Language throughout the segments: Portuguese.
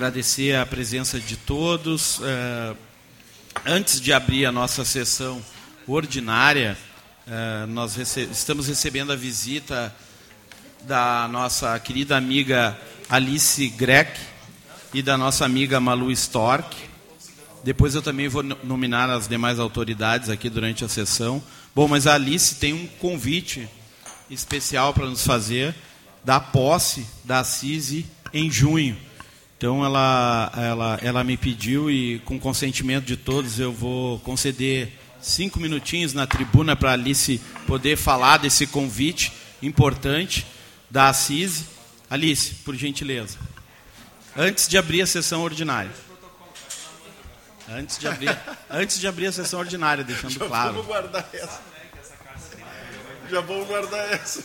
agradecer a presença de todos. É, antes de abrir a nossa sessão ordinária, é, nós estamos recebendo a visita da nossa querida amiga Alice Greck e da nossa amiga Malu Stork. Depois eu também vou nominar as demais autoridades aqui durante a sessão. Bom, mas a Alice tem um convite especial para nos fazer da posse da CISI em junho. Então ela, ela, ela me pediu e com consentimento de todos eu vou conceder cinco minutinhos na tribuna para Alice poder falar desse convite importante da CISI. Alice, por gentileza. Antes de abrir a sessão ordinária. Antes de abrir, antes de abrir a sessão ordinária, deixando Já claro. Já vamos guardar essa. Já vamos guardar essa.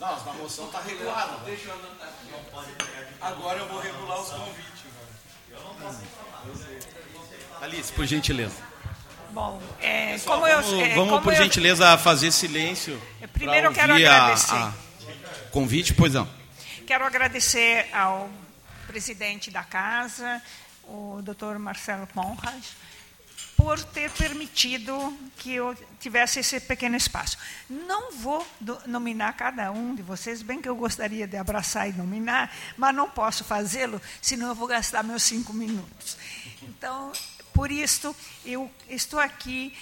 Não, a moção está regulada. Deixa eu anotar aqui. Agora eu vou regular os convites. Eu não posso. Alice, por gentileza. Bom, é, Pessoal, como vamos, eu. É, vamos como por eu, gentileza, fazer silêncio. Primeiro eu quero agradecer. A, a convite, pois não. Quero agradecer ao presidente da casa, o Dr. Marcelo Conrad, por ter permitido que eu tivesse esse pequeno espaço. Não vou nominar cada um de vocês, bem que eu gostaria de abraçar e nominar, mas não posso fazê-lo, senão eu vou gastar meus cinco minutos. Então, por isso, eu estou aqui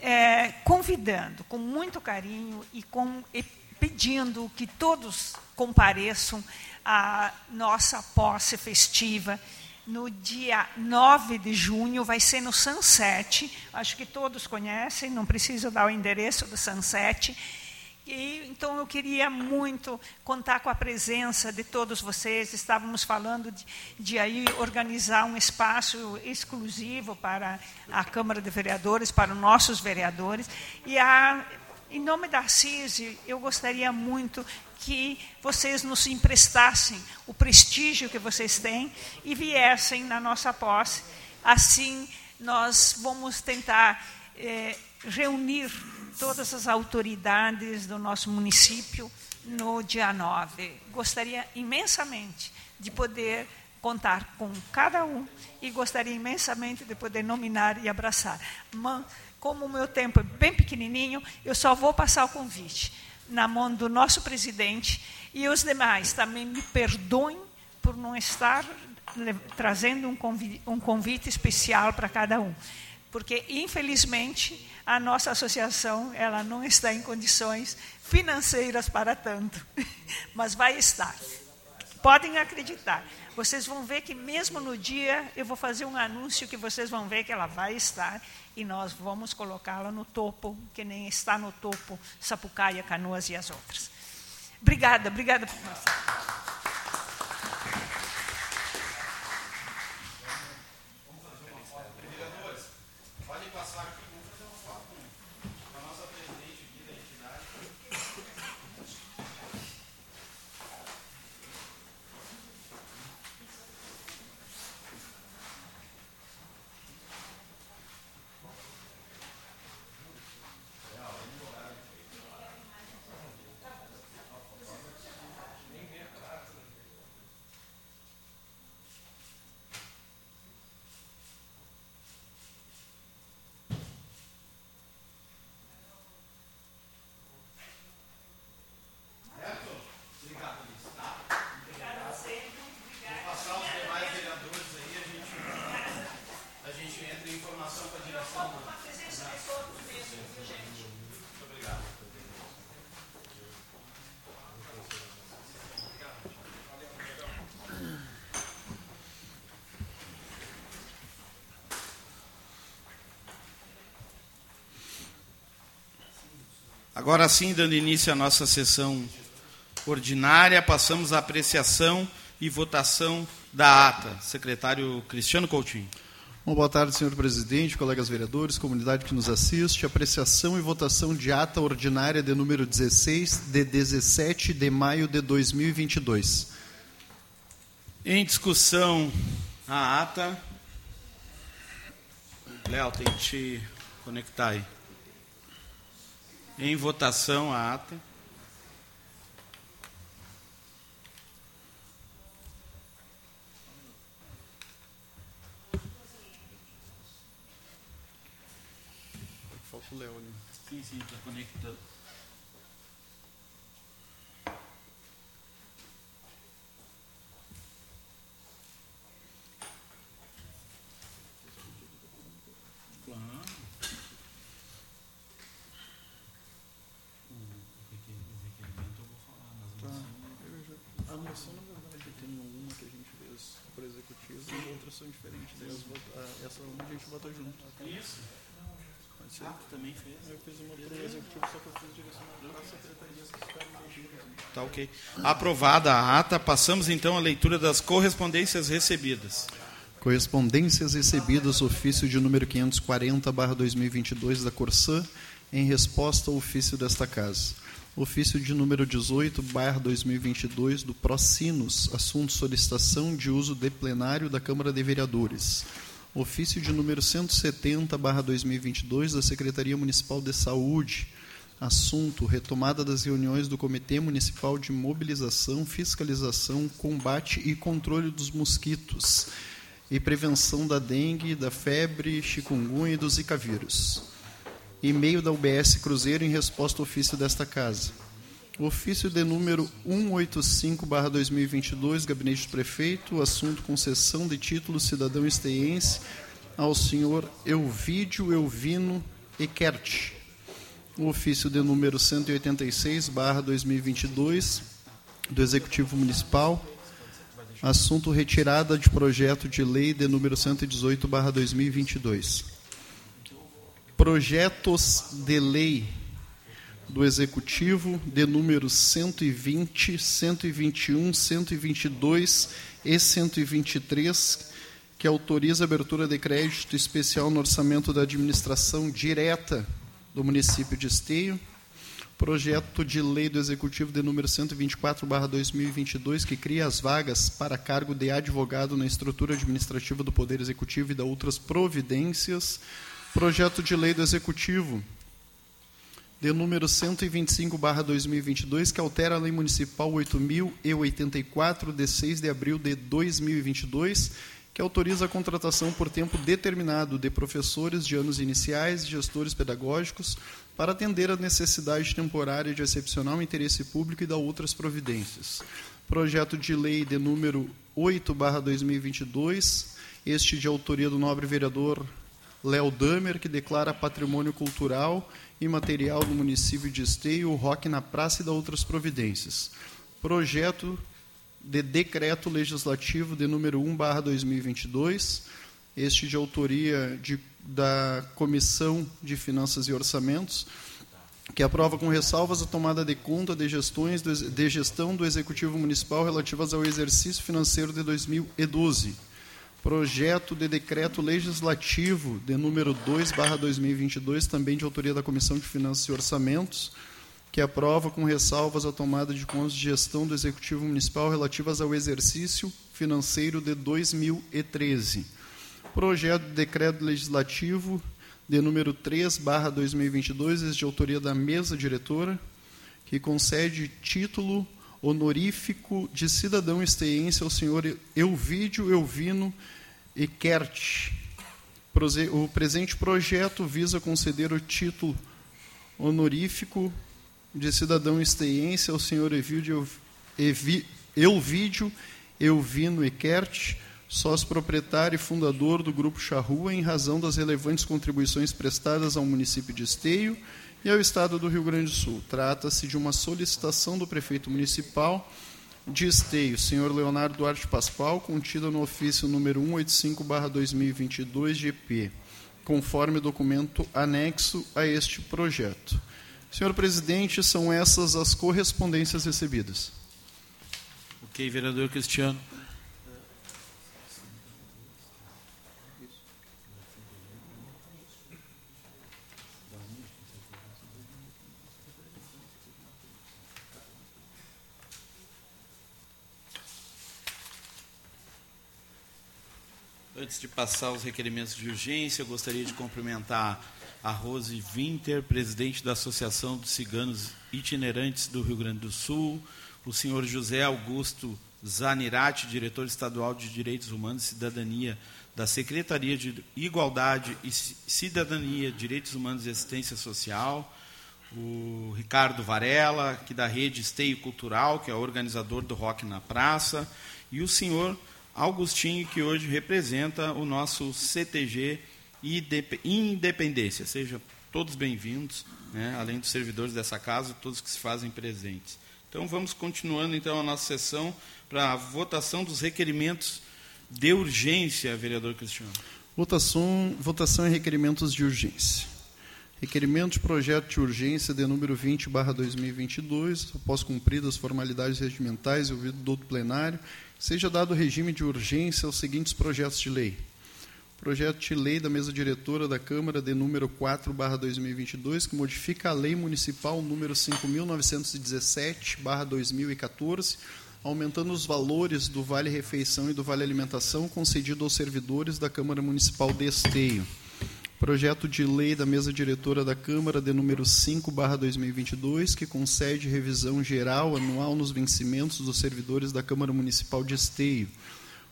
é, convidando com muito carinho e, com, e pedindo que todos compareçam à nossa posse festiva no dia 9 de junho, vai ser no Sunset. Acho que todos conhecem, não preciso dar o endereço do Sunset. E, então, eu queria muito contar com a presença de todos vocês. Estávamos falando de, de aí organizar um espaço exclusivo para a Câmara de Vereadores, para os nossos vereadores. E a, em nome da CISI, eu gostaria muito que vocês nos emprestassem o prestígio que vocês têm e viessem na nossa posse. Assim, nós vamos tentar é, reunir todas as autoridades do nosso município no dia 9. Gostaria imensamente de poder contar com cada um e gostaria imensamente de poder nominar e abraçar. Mas, como o meu tempo é bem pequenininho, eu só vou passar o convite na mão do nosso presidente e os demais também me perdoem por não estar trazendo um convite, um convite especial para cada um, porque infelizmente a nossa associação ela não está em condições financeiras para tanto, mas vai estar. Podem acreditar. Vocês vão ver que mesmo no dia eu vou fazer um anúncio que vocês vão ver que ela vai estar e nós vamos colocá-la no topo, que nem está no topo Sapucaia, Canoas e as outras. Obrigada, obrigada por Agora sim, dando início à nossa sessão ordinária, passamos à apreciação e votação da ata. Secretário Cristiano Coutinho. Bom, boa tarde, senhor presidente, colegas vereadores, comunidade que nos assiste. Apreciação e votação de ata ordinária de número 16, de 17 de maio de 2022. Em discussão a ata. Léo, tem que te conectar aí. Em votação a ata. O Léo ali. Sim, sim, está conectando. Claro. O requerimento eu vou falar, mas Tá. assim, Eu já- A moção, na verdade, tem uma que a gente fez por executivo e outras são diferentes. Daí as vota- a- essa uma a gente vota junto. Isso. Ah, também fez. Eu fiz uma por executivo, só que eu fiz direcionado para a secretaria que ficaram mexidos. Tá ok. Aprovada a ata, passamos então à leitura das correspondências recebidas. Correspondências recebidas, ofício de número 540-2022 da Corsã, em resposta ao ofício desta Casa. Ofício de número 18-2022 do Procinos, assunto solicitação de uso de plenário da Câmara de Vereadores. Ofício de número 170-2022 da Secretaria Municipal de Saúde, assunto retomada das reuniões do Comitê Municipal de Mobilização, Fiscalização, Combate e Controle dos Mosquitos e prevenção da dengue, da febre, chikungunya e do zika vírus. E-mail da UBS Cruzeiro em resposta ao ofício desta casa. Ofício de número 185/2022, Gabinete do Prefeito, assunto concessão de título cidadão esteense ao senhor Elvídio Elvino Eckert. O ofício de número 186/2022 do Executivo Municipal, Assunto retirada de projeto de lei de número 118/2022. Projetos de lei do Executivo de número 120, 121, 122 e 123, que autoriza a abertura de crédito especial no orçamento da administração direta do município de Esteio projeto de lei do Executivo de número 124/2022 que cria as vagas para cargo de advogado na estrutura administrativa do Poder Executivo e da outras providências. Projeto de lei do Executivo de número 125/2022 que altera a Lei Municipal 8084 de 6 de abril de 2022 que autoriza a contratação por tempo determinado de professores de anos iniciais e gestores pedagógicos para atender a necessidade temporária de excepcional interesse público e da outras providências. Projeto de lei de número 8/2022, este de autoria do nobre vereador Léo Damer, que declara patrimônio cultural e material do município de Esteio o Rock na Praça e da outras providências. Projeto de decreto legislativo de número 1/2022, este de autoria de, da Comissão de Finanças e Orçamentos, que aprova com ressalvas a tomada de conta de gestões de gestão do Executivo Municipal relativas ao exercício financeiro de 2012. Projeto de decreto legislativo de número 2/2022, também de autoria da Comissão de Finanças e Orçamentos, que aprova com ressalvas a tomada de contas de gestão do Executivo Municipal relativas ao exercício financeiro de 2013. Projeto de decreto legislativo de número 3/2022, de autoria da mesa diretora, que concede título honorífico de cidadão esteense ao senhor Elvídio Elvino Eckert. O presente projeto visa conceder o título honorífico de cidadão esteense ao senhor Elvídio, Evi, Elvídio Elvino Eckert, sócio proprietário e fundador do Grupo Charrua, em razão das relevantes contribuições prestadas ao município de Esteio e ao Estado do Rio Grande do Sul. Trata-se de uma solicitação do prefeito municipal de Esteio, senhor Leonardo Duarte Pascoal, contida no ofício número 185/2022 GP, conforme documento anexo a este projeto. Senhor presidente, são essas as correspondências recebidas. Ok, vereador Cristiano. Antes de passar os requerimentos de urgência, eu gostaria de cumprimentar a Rose Winter, presidente da Associação dos Ciganos Itinerantes do Rio Grande do Sul, o senhor José Augusto Zanirati, diretor estadual de Direitos Humanos e Cidadania da Secretaria de Igualdade e Cidadania, Direitos Humanos e Assistência Social, o Ricardo Varela, que da Rede Esteio Cultural, que é organizador do Rock na Praça, e o senhor Augustinho, que hoje representa o nosso CTG Independência. Sejam todos bem-vindos, né, além dos servidores dessa casa, todos que se fazem presentes. Então, vamos continuando então a nossa sessão para a votação dos requerimentos de urgência, vereador Cristiano. Votação, votação em requerimentos de urgência. Requerimento de projeto de urgência de número 20, barra 2022, após cumpridas as formalidades regimentais e ouvido do plenário, seja dado regime de urgência aos seguintes projetos de lei. Projeto de lei da mesa diretora da Câmara de número 4, barra 2022, que modifica a lei municipal número 5.917, barra 2014, aumentando os valores do Vale Refeição e do Vale Alimentação concedido aos servidores da Câmara Municipal de Esteio. Projeto de lei da mesa diretora da Câmara de número 5, barra 2022, que concede revisão geral anual nos vencimentos dos servidores da Câmara Municipal de Esteio.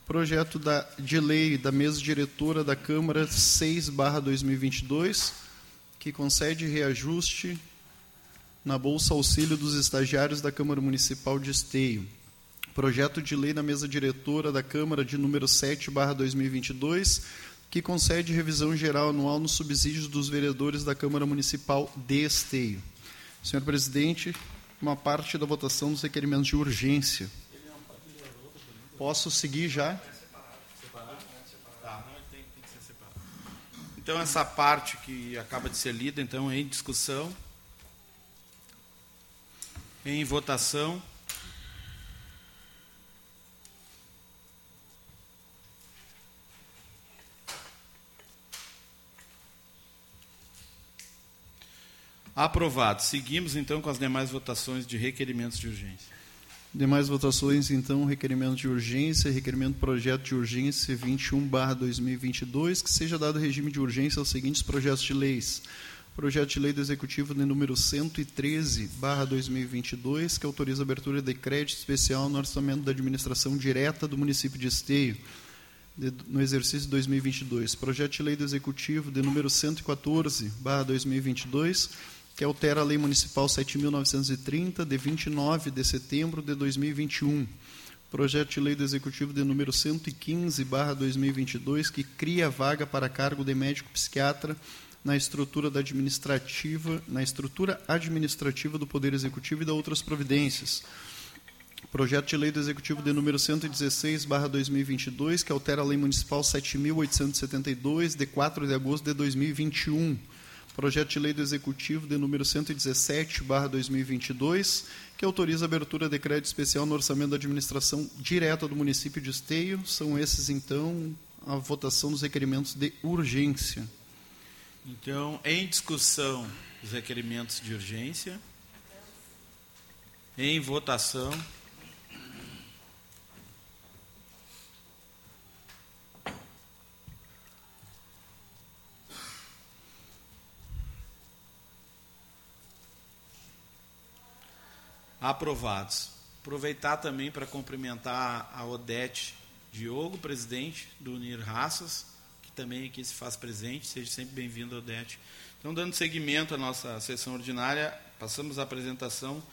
Projeto da, de lei da mesa diretora da Câmara 6, barra 2022, que concede reajuste na Bolsa Auxílio dos Estagiários da Câmara Municipal de Esteio. Projeto de lei da mesa diretora da Câmara de número 7, barra 2022, que concede revisão geral anual nos subsídios dos vereadores da Câmara Municipal de Esteio. Senhor presidente, uma parte da votação dos requerimentos de urgência. Posso seguir já? Então, essa parte que acaba de ser lida, então, é em discussão, em votação. Aprovado. Seguimos então com as demais votações de requerimentos de urgência. Demais votações, então, requerimento de urgência, requerimento projeto de urgência 21/2022, que seja dado regime de urgência aos seguintes projetos de leis. Projeto de lei do Executivo de número 113/2022, que autoriza a abertura de crédito especial no orçamento da administração direta do município de Esteio no exercício 2022. Projeto de lei do Executivo de número 114/2022 que altera a Lei Municipal 7.930, de 29 de setembro de 2021. Projeto de Lei do Executivo de número 115, barra 2022, que cria vaga para cargo de médico psiquiatra na estrutura da administrativa, na estrutura administrativa do Poder Executivo e da outras providências. Projeto de Lei do Executivo de número 116, barra 2022, que altera a Lei Municipal 7.872, de 4 de agosto de 2021 projeto de lei do Executivo de número 117, barra 2022, que autoriza a abertura de crédito especial no orçamento da administração direta do município de Esteio. São esses, então, a votação dos requerimentos de urgência. Então, em discussão, os requerimentos de urgência. Em votação. Aprovados. Aproveitar também para cumprimentar a Odete Diogo, presidente do Unir Raças, que também aqui se faz presente. Seja sempre bem-vindo, Odete. Então, dando seguimento à nossa sessão ordinária, passamos à apresentação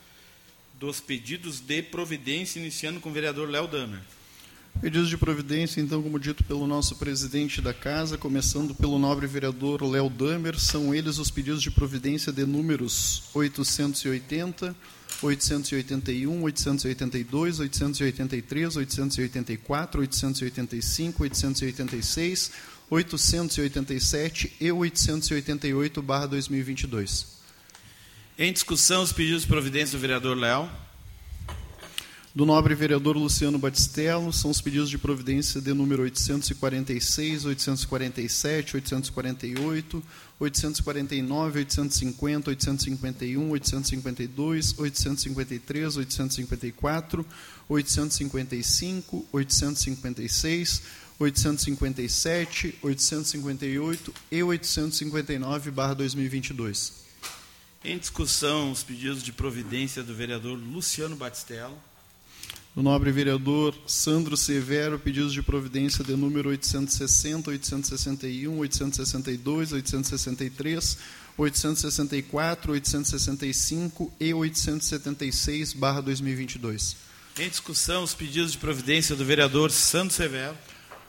dos pedidos de providência, iniciando com o vereador Léo Damer. Pedidos de providência, então, como dito pelo nosso presidente da casa, começando pelo nobre vereador Léo Damer, são eles os pedidos de providência de números 880, 881, 882, 883, 884, 885, 886, 887 e 888, barra 2022. Em discussão, os pedidos de providência do vereador Léo do nobre vereador Luciano Batistello, são os pedidos de providência de número 846, 847, 848, 849, 850, 851, 852, 853, 854, 855, 856, 857, 858 e 859, barra 2022. Em discussão, os pedidos de providência do vereador Luciano Batistello do nobre vereador Sandro Severo, pedidos de providência de número 860, 861, 862, 863, 864, 865 e 876, barra 2022. Em discussão, os pedidos de providência do vereador Sandro Severo.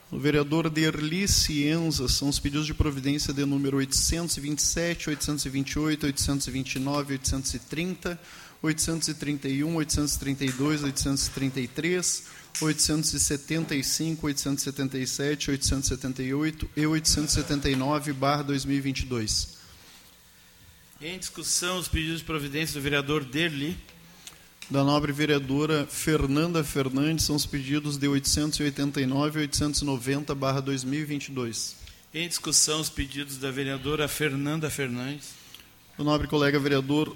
O vereador Derli Cienza são os pedidos de providência de número 827, 828, 829, 830, 831, 832, 833, 875, 877, 878 e 879, barra 2022. Em discussão, os pedidos de providência do vereador Derli. Da nobre vereadora Fernanda Fernandes, são os pedidos de 889 e 890, barra 2022. Em discussão, os pedidos da vereadora Fernanda Fernandes. Do nobre colega vereador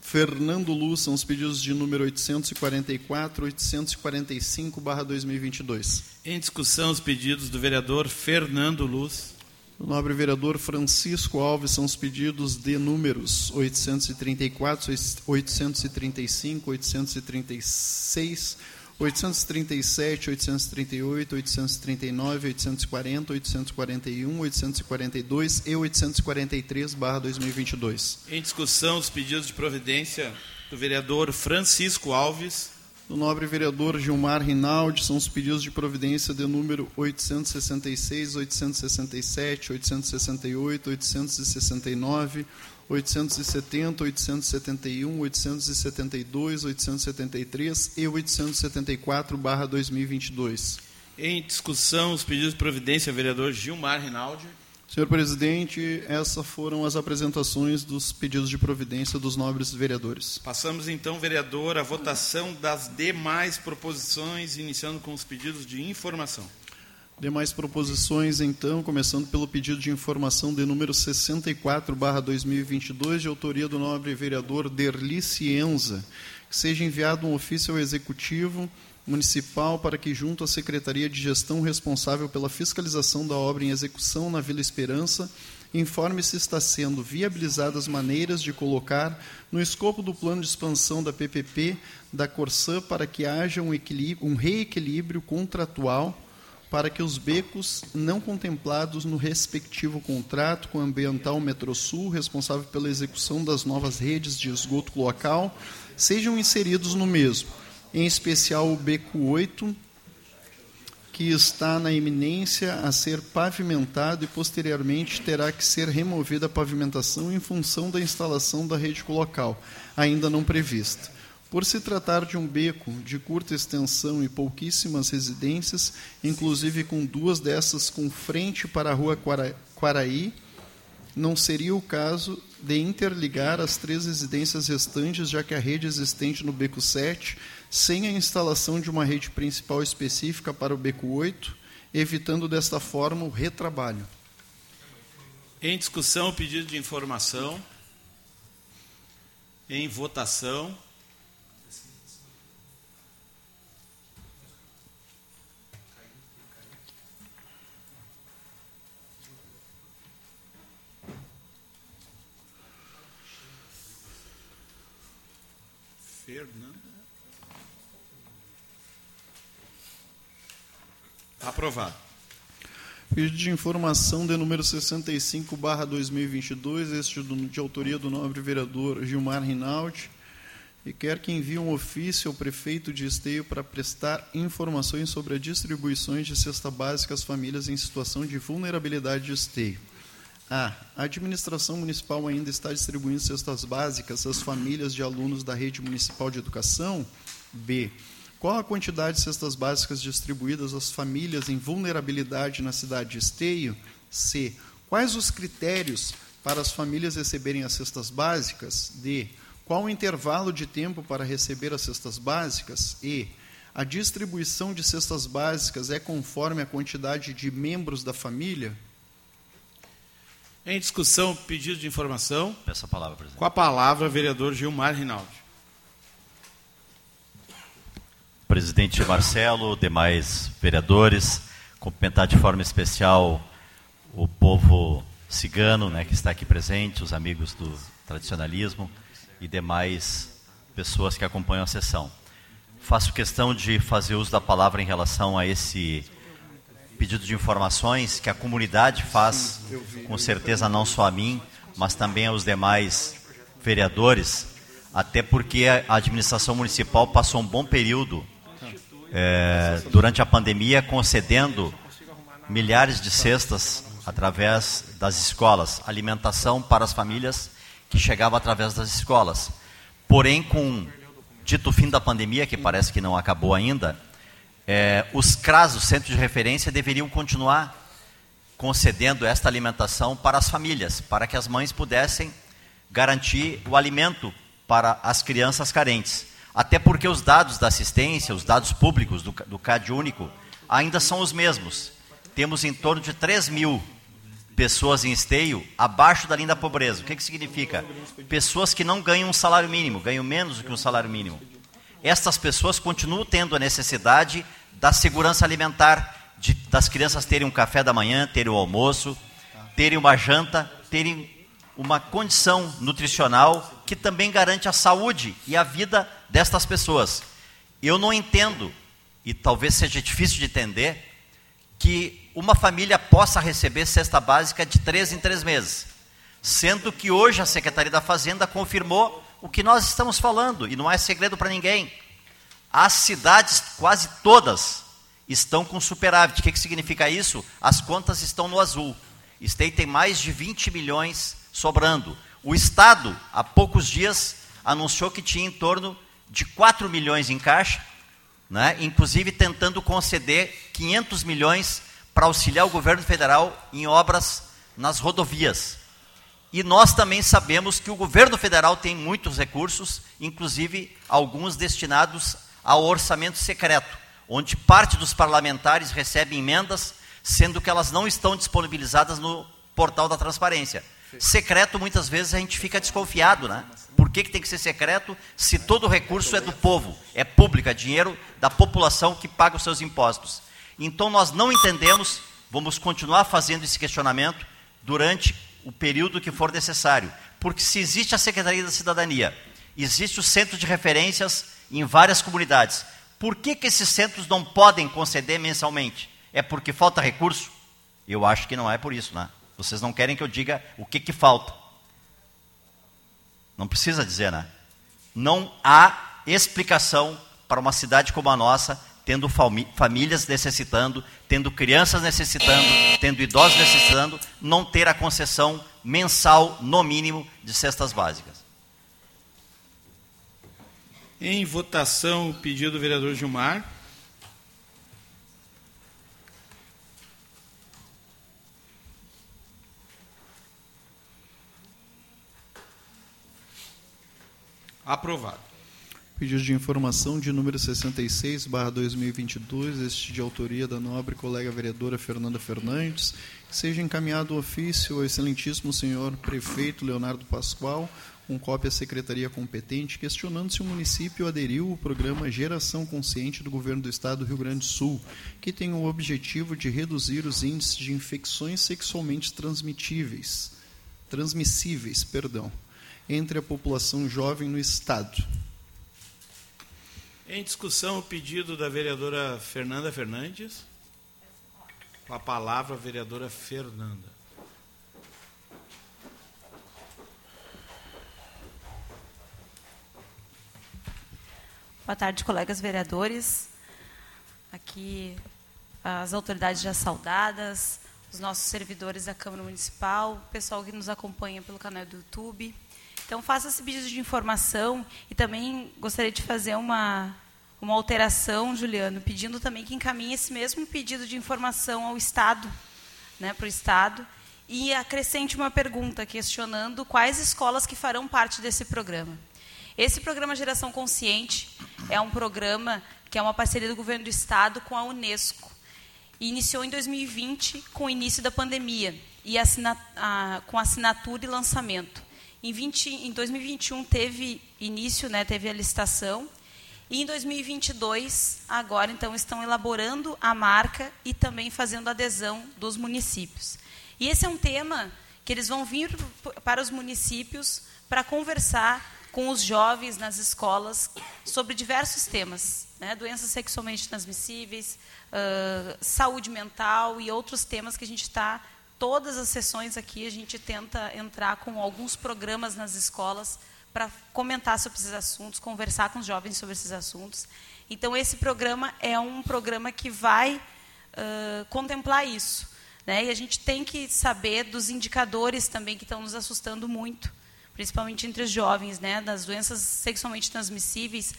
Fernando Luz, são os pedidos de número 844, 845, barra 2022. Em discussão, os pedidos do vereador Fernando Luz. Do nobre vereador Francisco Alves, são os pedidos de números 834, 835, 836, 837, 838, 839, 840, 841, 842 e 843, barra 2022. Em discussão, os pedidos de providência do vereador Francisco Alves. Do nobre vereador Gilmar Rinaldi, são os pedidos de providência de número 866, 867, 868, 869, 870, 871, 872, 873 e 874, barra 2022. Em discussão, os pedidos de providência, vereador Gilmar Rinaldi. Senhor presidente, essas foram as apresentações dos pedidos de providência dos nobres vereadores. Passamos então, vereador, à votação das demais proposições, iniciando com os pedidos de informação. Demais proposições, então, começando pelo pedido de informação de número 64, barra 2022, de autoria do nobre vereador Derli Cienza, que seja enviado um ofício ao Executivo Municipal para que, junto à Secretaria de Gestão responsável pela fiscalização da obra em execução na Vila Esperança, informe se está sendo viabilizadas maneiras de colocar no escopo do plano de expansão da PPP da Corsã para que haja um, um reequilíbrio contratual para que os becos não contemplados no respectivo contrato com a Ambiental Metrosul, responsável pela execução das novas redes de esgoto local, sejam inseridos no mesmo, em especial o beco 8, que está na iminência a ser pavimentado e posteriormente terá que ser removida a pavimentação em função da instalação da rede local, ainda não prevista. Por se tratar de um beco de curta extensão e pouquíssimas residências, inclusive com duas dessas com frente para a rua Quaraí, não seria o caso de interligar as três residências restantes, já que a rede existente no beco 7, sem a instalação de uma rede principal específica para o beco 8, evitando desta forma o retrabalho. Em discussão, pedido de informação. Em votação. Fernanda. Aprovado. Pedido de informação de número 65, barra 2022, este de autoria do nobre vereador Gilmar Rinaldi, e quer que envie um ofício ao prefeito de Esteio para prestar informações sobre a distribuição de cesta básica às famílias em situação de vulnerabilidade de Esteio. A. A administração municipal ainda está distribuindo cestas básicas às famílias de alunos da rede municipal de educação? B. Qual a quantidade de cestas básicas distribuídas às famílias em vulnerabilidade na cidade de Esteio? C. Quais os critérios para as famílias receberem as cestas básicas? D. Qual o intervalo de tempo para receber as cestas básicas? E. A distribuição de cestas básicas é conforme a quantidade de membros da família? Em discussão, pedido de informação. Peço a palavra, presidente. Com a palavra, vereador Gilmar Rinaldi. Presidente Marcelo, demais vereadores, cumprimentar de forma especial o povo cigano, né, que está aqui presente, os amigos do tradicionalismo e demais pessoas que acompanham a sessão. faço questão de fazer uso da palavra em relação a esse pedido de informações que a comunidade faz, com certeza não só a mim, mas também aos demais vereadores, até porque a administração municipal passou um bom período é, durante a pandemia concedendo milhares de cestas através das escolas, alimentação para as famílias que chegava através das escolas. Porém, com dito fim da pandemia, que parece que não acabou ainda, é, os CRAS, os centros de referência, deveriam continuar concedendo esta alimentação para as famílias, para que as mães pudessem garantir o alimento para as crianças carentes. Até porque os dados da assistência, os dados públicos do, do CAD único, ainda são os mesmos. Temos em torno de 3 mil pessoas em esteio abaixo da linha da pobreza. O que, que significa? Pessoas que não ganham um salário mínimo, ganham menos do que um salário mínimo. Estas pessoas continuam tendo a necessidade da segurança alimentar, de, das crianças terem um café da manhã, terem o um almoço, terem uma janta, terem uma condição nutricional que também garante a saúde e a vida destas pessoas. Eu não entendo, e talvez seja difícil de entender, que uma família possa receber cesta básica de três em três meses, sendo que hoje a Secretaria da Fazenda confirmou o que nós estamos falando, e não é segredo para ninguém. As cidades, quase todas, estão com superávit. O que, que significa isso? As contas estão no azul. State tem mais de 20 milhões sobrando. O Estado, há poucos dias, anunciou que tinha em torno de 4 milhões em caixa, né? inclusive tentando conceder 500 milhões para auxiliar o governo federal em obras nas rodovias. E nós também sabemos que o governo federal tem muitos recursos, inclusive alguns destinados ao orçamento secreto, onde parte dos parlamentares recebe emendas, sendo que elas não estão disponibilizadas no portal da transparência. Secreto, muitas vezes, a gente fica desconfiado, né? Por que, que tem que ser secreto se todo o recurso é do povo, é público, é dinheiro da população que paga os seus impostos? Então, nós não entendemos, vamos continuar fazendo esse questionamento durante o período que for necessário. Porque se existe a Secretaria da Cidadania, existe o centro de referências em várias comunidades, por que, que esses centros não podem conceder mensalmente? É porque falta recurso? Eu acho que não é por isso, né? Vocês não querem que eu diga o que, que falta. Não precisa dizer, né? Não há explicação para uma cidade como a nossa, tendo famílias necessitando, tendo crianças necessitando, tendo idosos necessitando, não ter a concessão mensal, no mínimo, de cestas básicas. Em votação, o pedido do vereador Gilmar. Aprovado. Pedido de informação de número 66, barra 2022, este de autoria da nobre colega vereadora Fernanda Fernandes, seja encaminhado o ofício ao excelentíssimo senhor prefeito Leonardo Pascoal, com cópia à secretaria competente, questionando se o município aderiu ao programa Geração Consciente do Governo do Estado do Rio Grande do Sul, que tem o objetivo de reduzir os índices de infecções sexualmente transmitíveis, transmissíveis, perdão, entre a população jovem no Estado. Em discussão, o pedido da vereadora Fernanda Fernandes. Com a palavra, a vereadora Fernanda. Boa tarde, colegas vereadores. Aqui as autoridades já saudadas, os nossos servidores da Câmara Municipal, o pessoal que nos acompanha pelo canal do YouTube. Então, faça esse pedido de informação e também gostaria de fazer uma, uma alteração, Juliano, pedindo também que encaminhe esse mesmo pedido de informação ao Estado, né, para o Estado, e acrescente uma pergunta questionando quais escolas que farão parte desse programa. Esse programa Geração Consciente é um programa que é uma parceria do governo do Estado com a Unesco. E iniciou em 2020 com o início da pandemia e assina, a, com assinatura e lançamento. Em, 20, em 2021 teve início, né, teve a licitação, e em 2022, agora então estão elaborando a marca e também fazendo adesão dos municípios. E esse é um tema que eles vão vir para os municípios para conversar com os jovens nas escolas sobre diversos temas, né? doenças sexualmente transmissíveis, uh, saúde mental e outros temas que a gente está todas as sessões aqui a gente tenta entrar com alguns programas nas escolas para comentar sobre esses assuntos, conversar com os jovens sobre esses assuntos. Então esse programa é um programa que vai uh, contemplar isso, né? E a gente tem que saber dos indicadores também que estão nos assustando muito principalmente entre os jovens, né, das doenças sexualmente transmissíveis,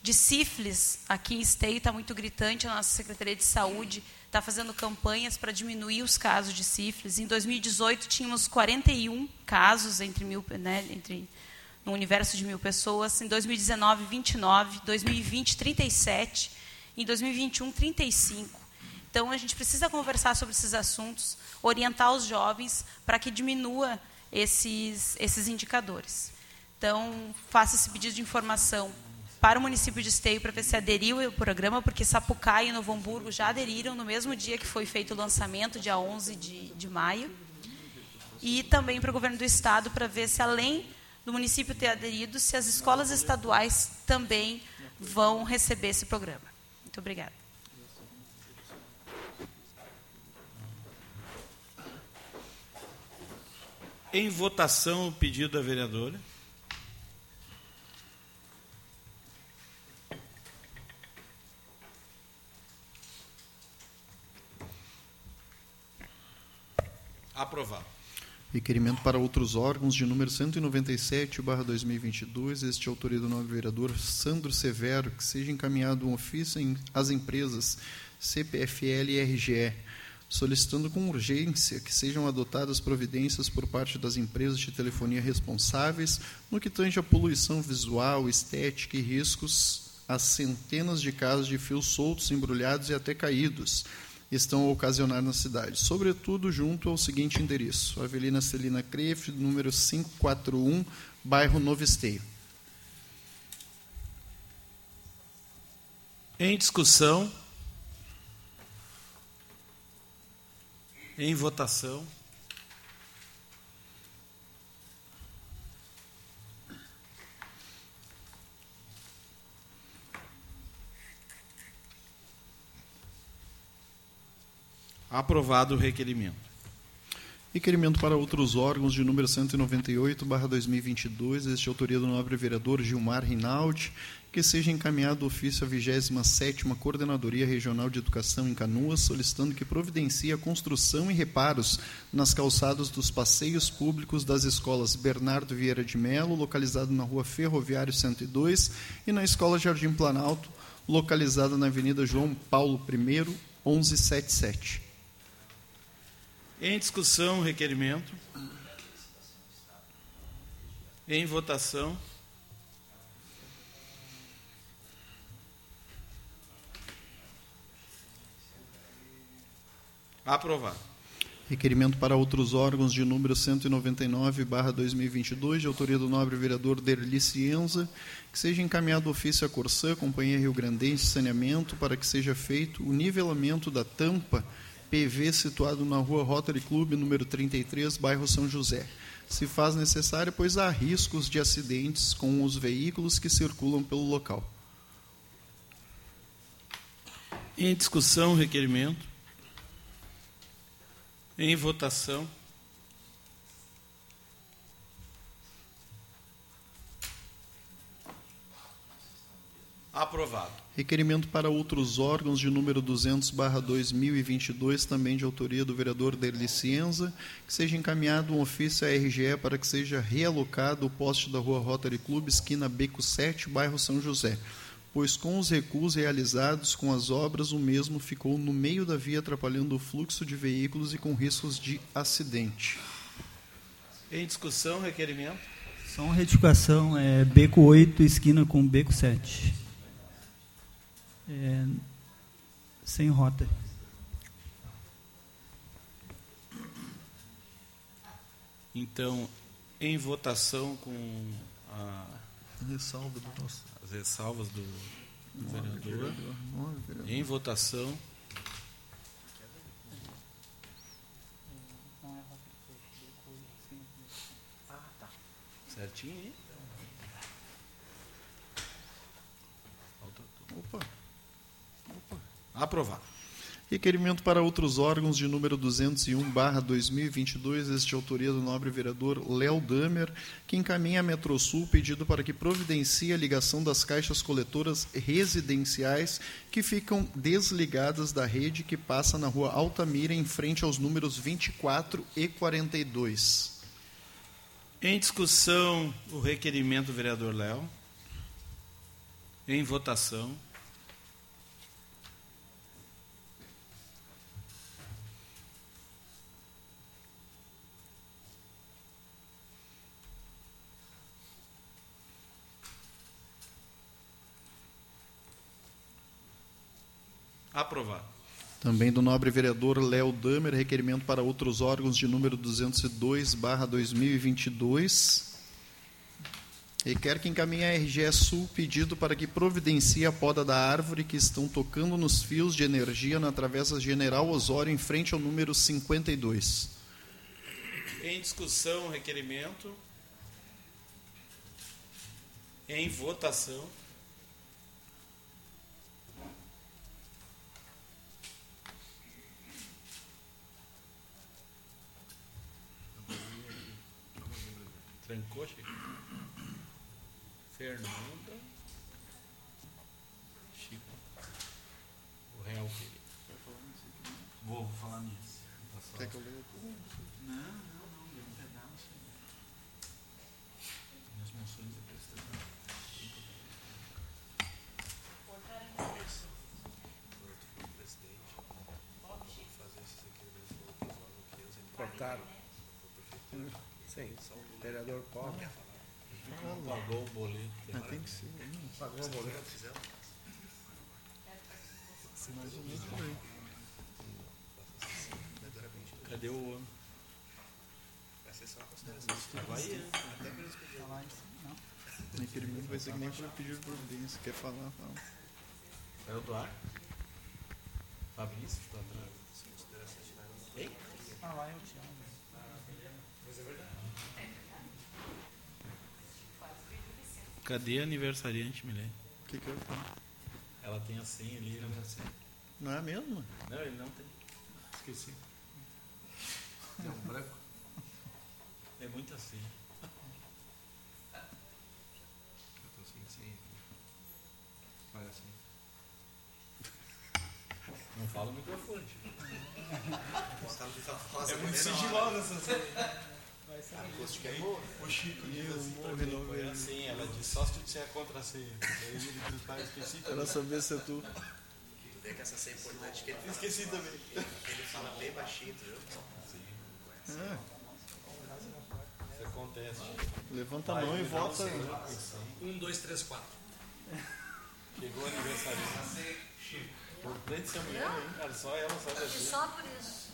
de sífilis, aqui em Esteio está muito gritante, a nossa Secretaria de Saúde está fazendo campanhas para diminuir os casos de sífilis. Em 2018, tínhamos 41 casos entre mil, né, entre, no universo de mil pessoas. Em 2019, 29. 2020, 37. Em 2021, 35. Então, a gente precisa conversar sobre esses assuntos, orientar os jovens para que diminua esses, esses indicadores. Então, faça esse pedido de informação para o município de Esteio para ver se aderiu ao programa, porque Sapucaí e Novo Hamburgo já aderiram no mesmo dia que foi feito o lançamento, dia 11 de, de maio. E também para o governo do estado para ver se, além do município ter aderido, se as escolas estaduais também vão receber esse programa. Muito obrigada. Em votação, o pedido da vereadora. Aprovado. Requerimento para outros órgãos de número 197, barra 2022, este autoria do novo vereador Sandro Severo, que seja encaminhado um ofício às empresas CPFL e RGE, solicitando com urgência que sejam adotadas providências por parte das empresas de telefonia responsáveis no que tange a poluição visual, estética e riscos a centenas de casos de fios soltos, embrulhados e até caídos estão a ocasionar na cidade, sobretudo junto ao seguinte endereço: Avelina Celina Crefe, número 541, bairro Novo Esteio. Em discussão, Em votação. Aprovado o requerimento. Requerimento para outros órgãos de número 198, barra 2022, este autoria do nobre vereador Gilmar Rinaldi, que seja encaminhado ofício à 27ª Coordenadoria Regional de Educação em Canoas, solicitando que providencie a construção e reparos nas calçadas dos passeios públicos das escolas Bernardo Vieira de Melo, localizado na Rua Ferroviário 102, e na Escola Jardim Planalto, localizada na Avenida João Paulo I, 1177. Em discussão, requerimento. Em votação. Aprovado. Requerimento para outros órgãos de número 199, barra 2022, de autoria do nobre vereador Derli Cienza, que seja encaminhado ofício à Corsã, Companhia Rio Grandense Saneamento, para que seja feito o nivelamento da tampa PV situado na rua Rotary Club, número 33, bairro São José. Se faz necessário, pois há riscos de acidentes com os veículos que circulam pelo local. Em discussão, requerimento. Em votação. Aprovado. Requerimento para outros órgãos de número 200, barra 2022, também de autoria do vereador Derli Cienza, que seja encaminhado um ofício à RGE para que seja realocado o poste da rua Rotary Club, esquina Beco 7, bairro São José pois com os recuos realizados com as obras, o mesmo ficou no meio da via, atrapalhando o fluxo de veículos e com riscos de acidente. Em discussão, requerimento? Só uma retificação, é beco 8, esquina com beco 7 é, sem rota. Então, em votação com a, ressalva do nosso... as ressalvas do Nove, vereador, vereador. Em votação. Certinho, hein? Opa! Aprovado. Requerimento para outros órgãos de número 201, barra 2022, este autoria do nobre vereador Léo Damer, que encaminha a Metrosul pedido para que providencie a ligação das caixas coletoras residenciais que ficam desligadas da rede que passa na rua Altamira, em frente aos números 24 e 42. Em discussão, o requerimento do vereador Léo. Em votação. Aprovado. Também do nobre vereador Léo Damer, requerimento para outros órgãos de número 202, barra 2022. Requer que encaminhe a RGE Sul pedido para que providencie a poda da árvore que estão tocando nos fios de energia na Travessa General Osório, em frente ao número 52. Em discussão, requerimento. Em votação. Trancou, Chico? Fernanda. Chico. O Real querido. Vou, vou falar nisso. Quer que eu leia Não, não, não. Deu um pedaço. Minhas moções é prestando. Cortaram. Sim, vereador pobre. Pagou o boleto. Ah, tem que ser. Pagou o boleto. Por aí. Cadê o homem? Vai, Requerimento vai ser que nem para pedir providência. Quer falar? Fala. É o Duarte? Fabrício, tá atrás. Ei? Cadê a aniversariante, Milene? O que, que eu falo? Ela tem a senha ali. Não, Não é a mesma? não ele não tem. Esqueci. É um branco. É muita senha. Eu tô sem senha. Olha assim. Não fala no microfone. Chico. É muito sigilosa essa senha. O Chico diz assim pra mim, qual é a senha? Ela diz só se tu disser a contrassenha. Aí ele diz, pai, esqueci Ela também. sabia se é tu. Vê que essa senha é importante, que ele fala, Esqueci também. ele fala bem baixinho, tu viu? É, Isso acontece. levanta a mão e vota. Um, dois, três, quatro. Chegou o aniversário. Importante essa mulher, hein, cara? Só ela sabe. Só por isso.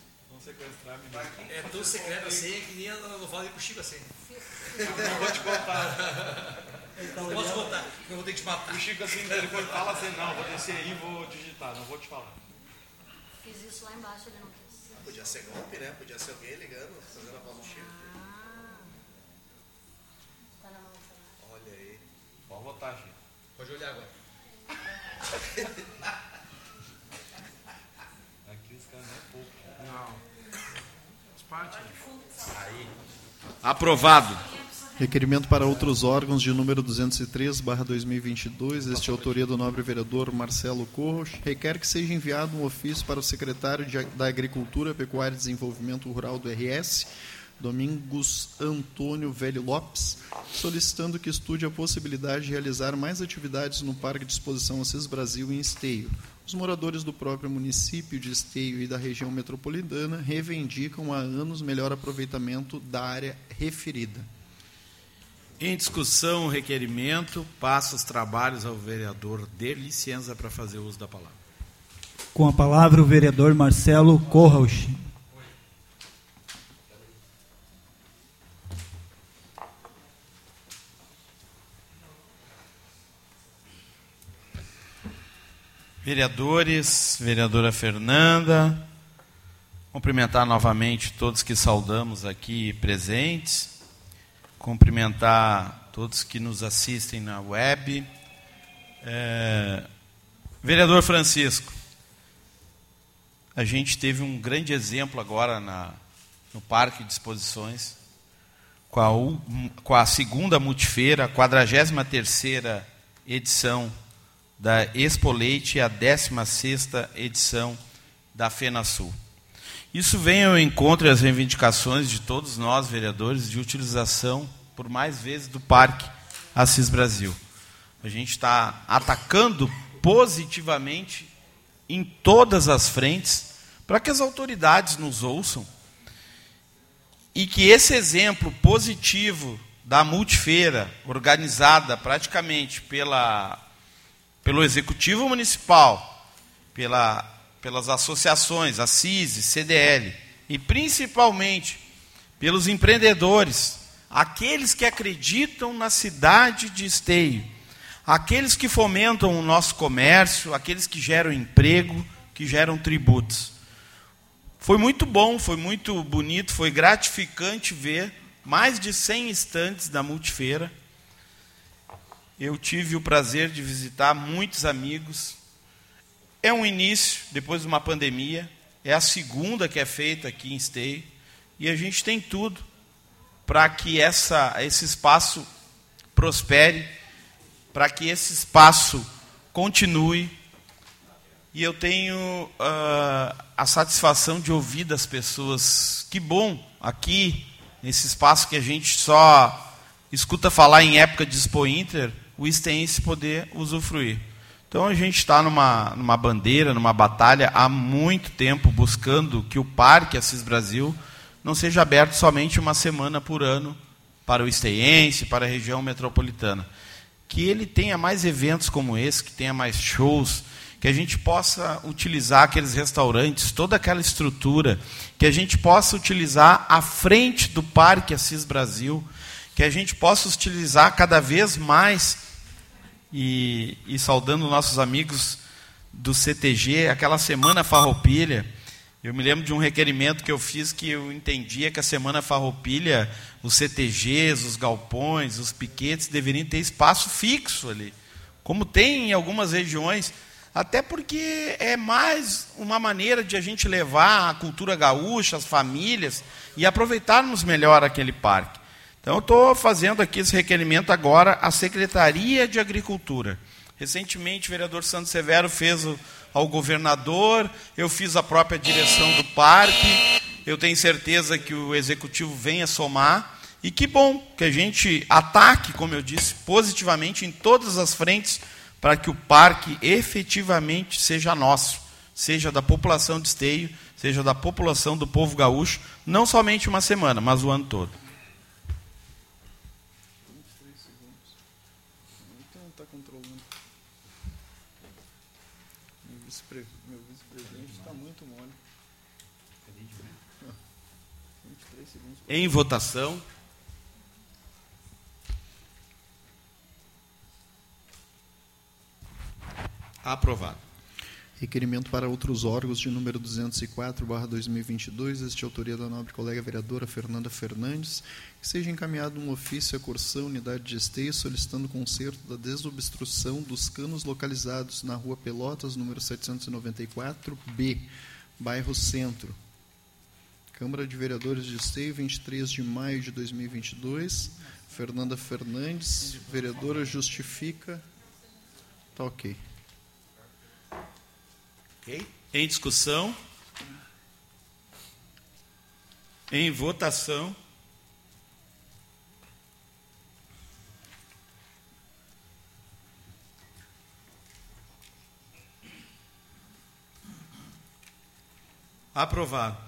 Sequestrar. É tão secreta a senha que nem eu não falo pro Chico a senha. Não vou te contar. Não posso contar, eu vou ter que te matar. O Chico assim, ele foi fala assim, não, vou descer aí e vou digitar, não vou te falar. Fiz isso lá embaixo, ele não quis. Podia ser golpe, né? Podia ser alguém ligando, fazendo a voz do Chico. Ah. Tá na mão, tá. Olha aí. Pode votar, Chico. Pode olhar agora. Aqui os caras não é pouco. Não. Aprovado. Requerimento para outros órgãos de número 203, barra 2022, este é autoria do nobre vereador Marcelo Corros, requer que seja enviado um ofício para o secretário de- da Agricultura, Pecuária e Desenvolvimento Rural do RS, Domingos Antônio Velho Lopes, solicitando que estude a possibilidade de realizar mais atividades no Parque de Exposição Assis Brasil em Esteio. Os moradores do próprio município de Esteio e da região metropolitana reivindicam há anos melhor aproveitamento da área referida. Em discussão, o requerimento, passa os trabalhos ao vereador de licença para fazer uso da palavra. Com a palavra o vereador Marcelo Corrauch. Vereadores, vereadora Fernanda, cumprimentar novamente todos que saudamos aqui presentes, cumprimentar todos que nos assistem na web. É, vereador Francisco, A gente teve um grande exemplo agora na, no Parque de Exposições, com a, com a segunda multifeira, a 43 edição da Expo Leite a 16 edição da FenaSul. Isso vem ao encontro das reivindicações de todos nós, vereadores, de utilização por mais vezes do Parque Assis Brasil. A gente está atacando positivamente em todas as frentes para que as autoridades nos ouçam e que esse exemplo positivo da multifeira, organizada praticamente pela, pelo Executivo Municipal, pela, pelas associações, a CISI, CDL, e principalmente pelos empreendedores, aqueles que acreditam na cidade de Esteio, aqueles que fomentam o nosso comércio, aqueles que geram emprego, que geram tributos. Foi muito bom, foi muito bonito, foi gratificante ver mais de 100 estantes da multifeira. Eu tive o prazer de visitar muitos amigos. É um início, depois de uma pandemia, é a segunda que é feita aqui em Esteio, e a gente tem tudo para que essa, esse espaço prospere, para que esse espaço continue e eu tenho uh, a satisfação de ouvir das pessoas. Que bom, aqui, nesse espaço que a gente só escuta falar em época de Expo Inter, o Istense poder usufruir. Então a gente está numa, numa bandeira, numa batalha há muito tempo buscando que o Parque Assis Brasil não seja aberto somente uma semana por ano para o Esteense, para a região metropolitana. Que ele tenha mais eventos como esse, que tenha mais shows, que a gente possa utilizar aqueles restaurantes, toda aquela estrutura, que a gente possa utilizar à frente do Parque Assis Brasil, que a gente possa utilizar cada vez mais, e, e saudando nossos amigos do CTG, aquela semana farroupilha, eu me lembro de um requerimento que eu fiz que eu entendia que a Semana Farroupilha, os CTGs, os galpões, os piquetes deveriam ter espaço fixo ali. Como tem em algumas regiões, até porque é mais uma maneira de a gente levar a cultura gaúcha, as famílias, e aproveitarmos melhor aquele parque. Então, estou fazendo aqui esse requerimento agora à Secretaria de Agricultura. Recentemente, o vereador Santos Severo fez ao governador, eu fiz a própria direção do parque. Eu tenho certeza que o executivo venha somar. E que bom que a gente ataque, como eu disse, positivamente em todas as frentes para que o parque efetivamente seja nosso, seja da população de Esteio, seja da população do povo gaúcho, não somente uma semana, mas o ano todo. Então está controlando. Meu vice-presidente está muito mole. Em votação. Aprovado. Requerimento para outros órgãos de número 204/2022, este autoria da nobre colega vereadora Fernanda Fernandes, que seja encaminhado um ofício à Corsã Unidade de Esteio solicitando conserto da desobstrução dos canos localizados na Rua Pelotas, número 794B, bairro Centro. Câmara de Vereadores de Esteio, 23 de maio de 2022. Fernanda Fernandes, vereadora, justifica. Tá ok. Ok? Em discussão. Em votação. Aprovado.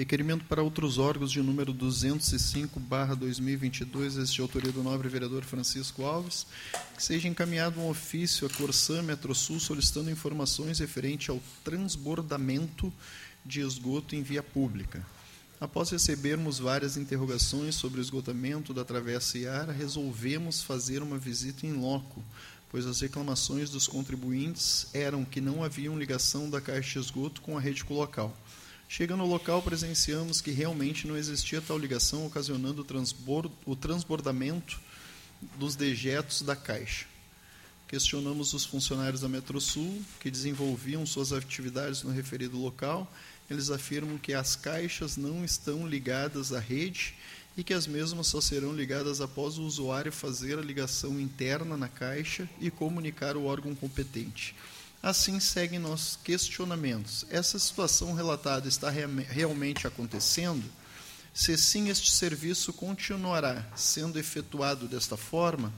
Requerimento para outros órgãos de número 205/2022, este de autoria do nobre vereador Francisco Alves, que seja encaminhado um ofício à Corsã Metrosul solicitando informações referente ao transbordamento de esgoto em via pública. Após recebermos várias interrogações sobre o esgotamento da Travessa Iara, resolvemos fazer uma visita em loco, pois as reclamações dos contribuintes eram que não haviam ligação da caixa de esgoto com a rede local. Chegando ao local, presenciamos que realmente não existia tal ligação, ocasionando o, transbordamento dos dejetos da caixa. questionamos os funcionários da Metrosul que desenvolviam suas atividades no referido local. Eles afirmam que as caixas não estão ligadas à rede e que as mesmas só serão ligadas após o usuário fazer a ligação interna na caixa e comunicar o órgão competente. Assim seguem nossos questionamentos. Essa situação relatada está realmente acontecendo? Se sim, este serviço continuará sendo efetuado desta forma?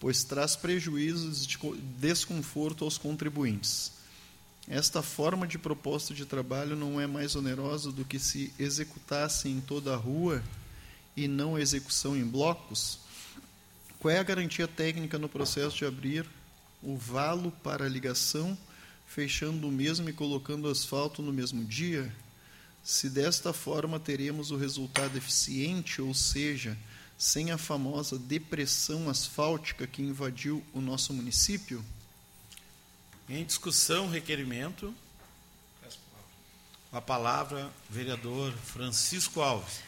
pois traz prejuízos de desconforto aos contribuintes. Esta forma de proposta de trabalho não é mais onerosa do que se executasse em toda a rua e não execução em blocos? Qual é a garantia técnica no processo de abrir o valo para a ligação, fechando o mesmo e colocando asfalto no mesmo dia? Se desta forma teremos o resultado eficiente, ou seja, sem a famosa depressão asfáltica que invadiu o nosso município? Em discussão, requerimento. A palavra, vereador Francisco Alves.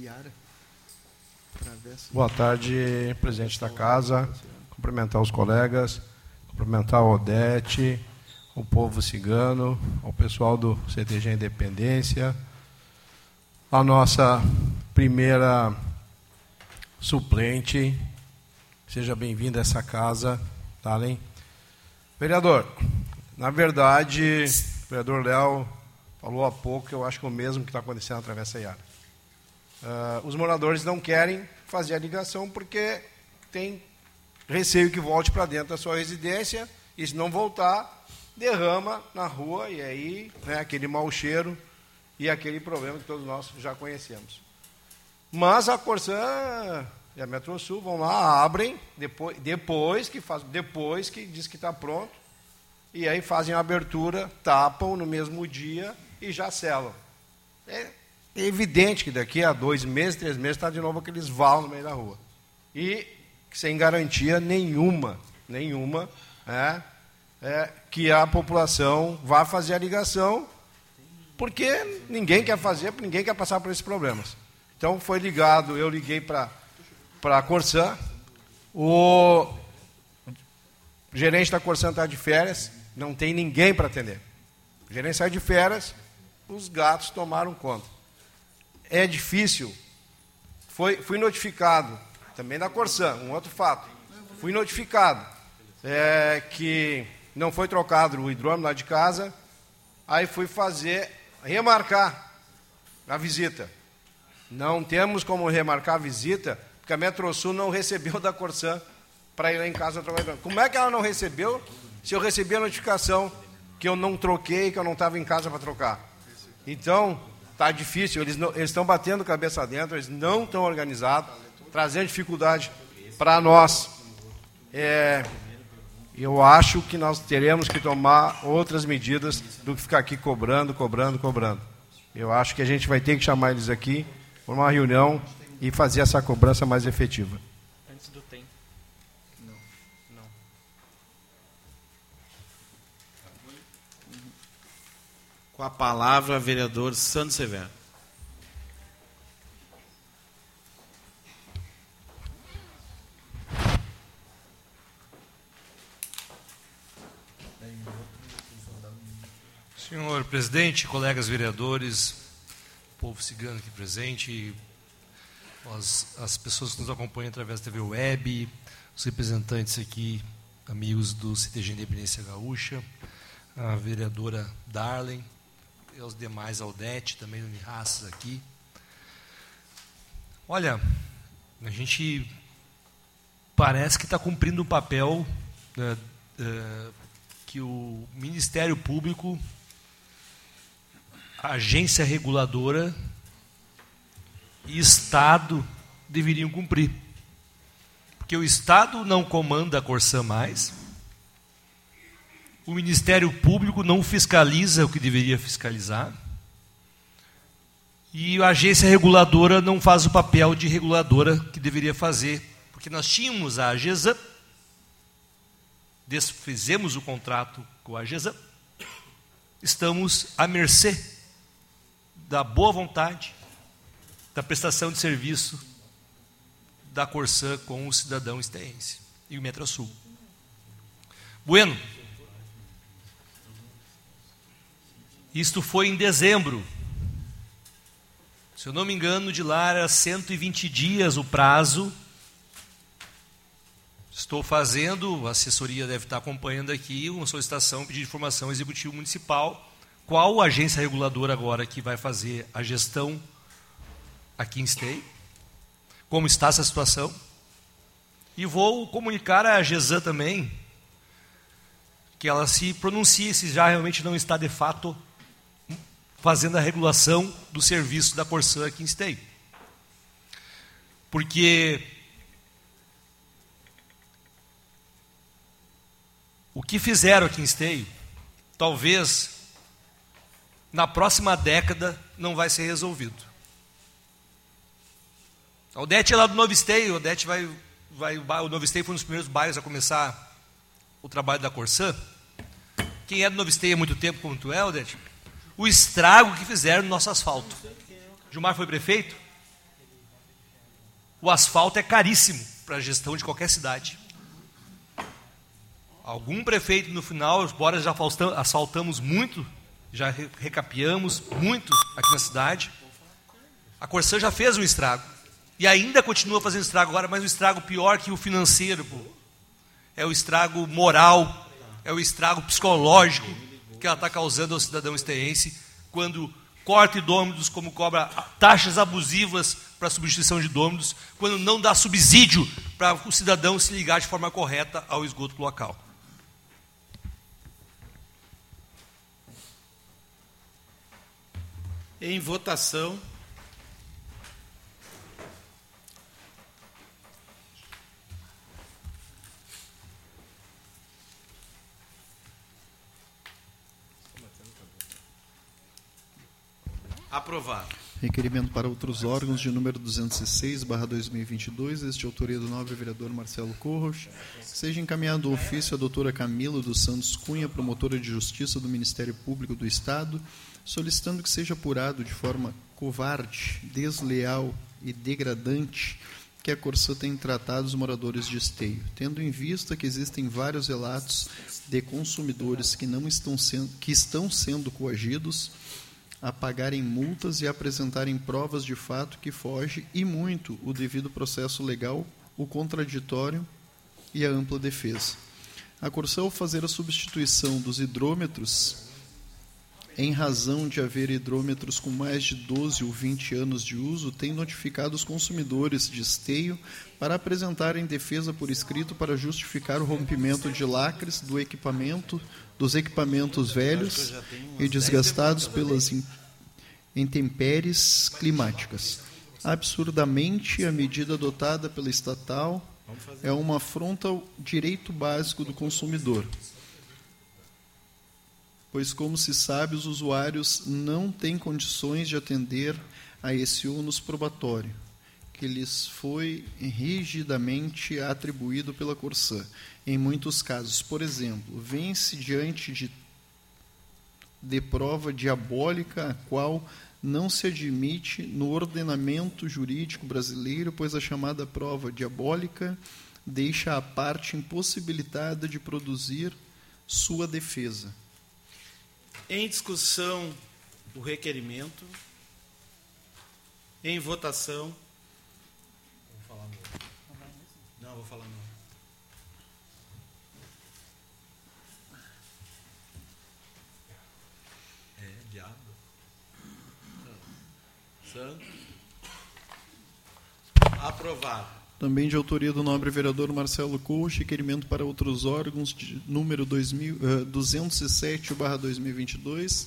Iara. Boa tarde, presidente da casa. Cumprimentar os colegas. Cumprimentar a Odete, o povo cigano, o pessoal do CTG Independência, a nossa primeira suplente. Seja bem-vindo a essa casa, tá, além. Vereador, na verdade, o vereador Léo falou há pouco, eu acho que é o mesmo que está acontecendo na Travessa Iara. Uh, os moradores não querem fazer a ligação porque tem receio que volte para dentro da sua residência, e se não voltar, derrama na rua, e aí né, aquele mau cheiro e aquele problema que todos nós já conhecemos. Mas a Corsã e a Metrosul vão lá, abrem, depois, depois, que, faz, depois que diz que está pronto, e aí fazem a abertura, tapam no mesmo dia e já selam. É evidente que daqui a dois meses, três meses, está de novo aqueles val no meio da rua. E sem garantia nenhuma, nenhuma, é, é, que a população vá fazer a ligação, porque ninguém quer fazer, ninguém quer passar por esses problemas. Então foi ligado, eu liguei para a Corsã, o gerente da Corsã está de férias, não tem ninguém para atender. O gerente sai de férias, os gatos tomaram conta. É difícil. Foi, fui notificado também da Corsã, um outro fato. Fui notificado é, que não foi trocado o hidrômetro lá de casa, aí fui fazer, remarcar a visita. Não temos como remarcar a visita, porque a Metrosul não recebeu da Corsã para ir lá em casa trocar. Como é que ela não recebeu se eu recebi a notificação que eu não troquei, que eu não estava em casa para trocar? Então, está difícil, eles estão batendo cabeça dentro, eles não estão organizados trazendo dificuldade para nós. É, eu acho que nós teremos que tomar outras medidas do que ficar aqui cobrando, cobrando, cobrando. Eu acho que a gente vai ter que chamar eles aqui para uma reunião e fazer essa cobrança mais efetiva. Antes do tempo. Não. Não. Com a palavra, vereador Santos Severo. Senhor presidente, colegas vereadores, povo cigano aqui presente, as, as pessoas que nos acompanham através da TV Web, os representantes aqui, amigos do CTG Independência Gaúcha, a vereadora Darlen, e os demais Aldete, também Uniraças aqui. Olha, a gente parece que está cumprindo um papel né, é, que o Ministério Público agência reguladora e Estado deveriam cumprir. Porque o Estado não comanda a Corsã mais, o Ministério Público não fiscaliza o que deveria fiscalizar, e a agência reguladora não faz o papel de reguladora que deveria fazer. Porque nós tínhamos a AGESA, desfizemos o contrato com a AGESA, estamos à mercê da boa vontade, da prestação de serviço da Corsã com o cidadão esteense e o Metrosul. Bueno, isto foi em dezembro. Se eu não me engano, de lá era 120 dias o prazo. Estou fazendo, a assessoria deve estar acompanhando aqui, uma solicitação, pedido de informação executivo municipal. Qual agência reguladora agora que vai fazer a gestão aqui em Esteio? Como está essa situação? E vou comunicar à GESAN também que ela se pronuncie se já realmente não está de fato fazendo a regulação do serviço da Corsã aqui em Esteio. Porque o que fizeram aqui em Esteio, talvez na próxima década não vai ser resolvido. A Odete é lá do Novo Esteio, a Odete vai, vai, o Novo Esteio foi um dos primeiros bairros a começar o trabalho da Corsã. Quem é do Novo Esteio há muito tempo, como tu é, Odete, o estrago que fizeram no nosso asfalto. Gilmar foi prefeito? O asfalto é caríssimo para a gestão de qualquer cidade. Algum prefeito no final, embora já asfaltamos muito, já recapeamos muito aqui na cidade, a Corsã já fez um estrago. E ainda continua fazendo estrago agora, mas um estrago pior que o financeiro. Pô. É o estrago moral, é o estrago psicológico que ela está causando ao cidadão esteense quando corta idômidos, como cobra taxas abusivas para substituição de idômidos, quando não dá subsídio para o cidadão se ligar de forma correta ao esgoto local. Em votação. Aprovado. Requerimento para outros órgãos de número 206, barra 2022, este autoria do nobre vereador Marcelo Corros. Seja encaminhado o ofício à doutora Camila dos Santos Cunha, promotora de justiça do Ministério Público do Estado, solicitando que seja apurado de forma covarde, desleal e degradante que a Corsã tem tratado os moradores de esteio, tendo em vista que existem vários relatos de consumidores que não estão sendo, que estão sendo coagidos a pagarem multas e apresentarem provas de fato que foge e muito o devido processo legal, o contraditório e a ampla defesa. A Corsã, ao fazer a substituição dos hidrômetros, em razão de haver hidrômetros com mais de 12 ou 20 anos de uso, tem notificado os consumidores de esteio para apresentarem defesa por escrito para justificar o rompimento de lacres do equipamento dos equipamentos velhos e desgastados pelas intempéries climáticas. Absurdamente, a medida adotada pela estatal é uma afronta ao direito básico do consumidor, pois, como se sabe, os usuários não têm condições de atender a esse ônus probatório que lhes foi rigidamente atribuído pela Corsã. Em muitos casos, por exemplo, vence diante de, de prova diabólica a qual não se admite no ordenamento jurídico brasileiro, pois a chamada prova diabólica deixa a parte impossibilitada de produzir sua defesa. Em discussão, o requerimento. Em votação. Vou falar não. É, diabo. Santo. Aprovado. Também de autoria do nobre vereador Marcelo Couche, requerimento para outros órgãos, de número 2000, uh, 207-2022,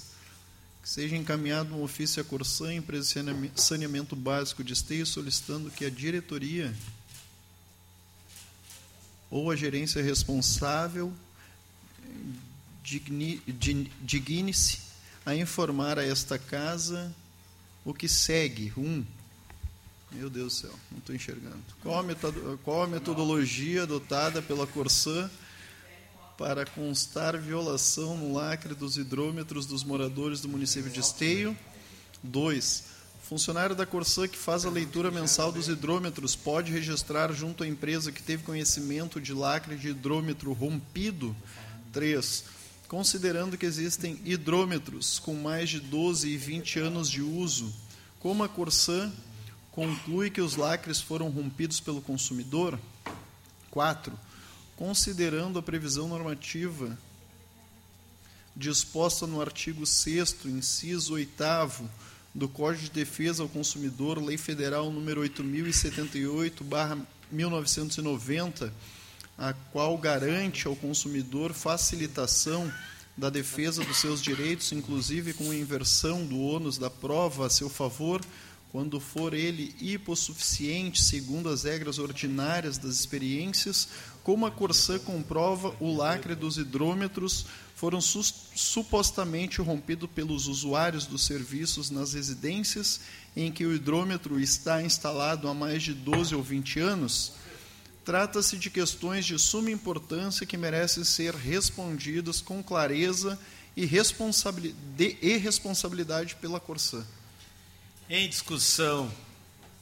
que seja encaminhado um ofício à Corsã, empresa de saneamento básico de esteio, solicitando que a diretoria ou a gerência responsável digne-se a informar a esta casa o que segue. Um, meu Deus do céu, não estou enxergando. Qual a, metodologia adotada pela Corsã para constar violação no lacre dos hidrômetros dos moradores do município de Esteio, 2. Funcionário da Corsã que faz a leitura mensal dos hidrômetros pode registrar junto à empresa que teve conhecimento de lacre de hidrômetro rompido? 3. Considerando que existem hidrômetros com mais de 12 e 20 anos de uso, como a Corsã conclui que os lacres foram rompidos pelo consumidor? 4. Considerando a previsão normativa disposta no artigo 6 inciso 8 do Código de Defesa ao Consumidor, Lei Federal número 8078/1990, a qual garante ao consumidor facilitação da defesa dos seus direitos, inclusive com inversão do ônus da prova a seu favor, quando for ele hipossuficiente segundo as regras ordinárias das experiências, como a Corsã comprova o lacre dos hidrômetros foram supostamente rompidos pelos usuários dos serviços nas residências em que o hidrômetro está instalado há mais de 12 ou 20 anos, trata-se de questões de suma importância que merecem ser respondidas com clareza e responsabilidade, pela Corsã. Em discussão,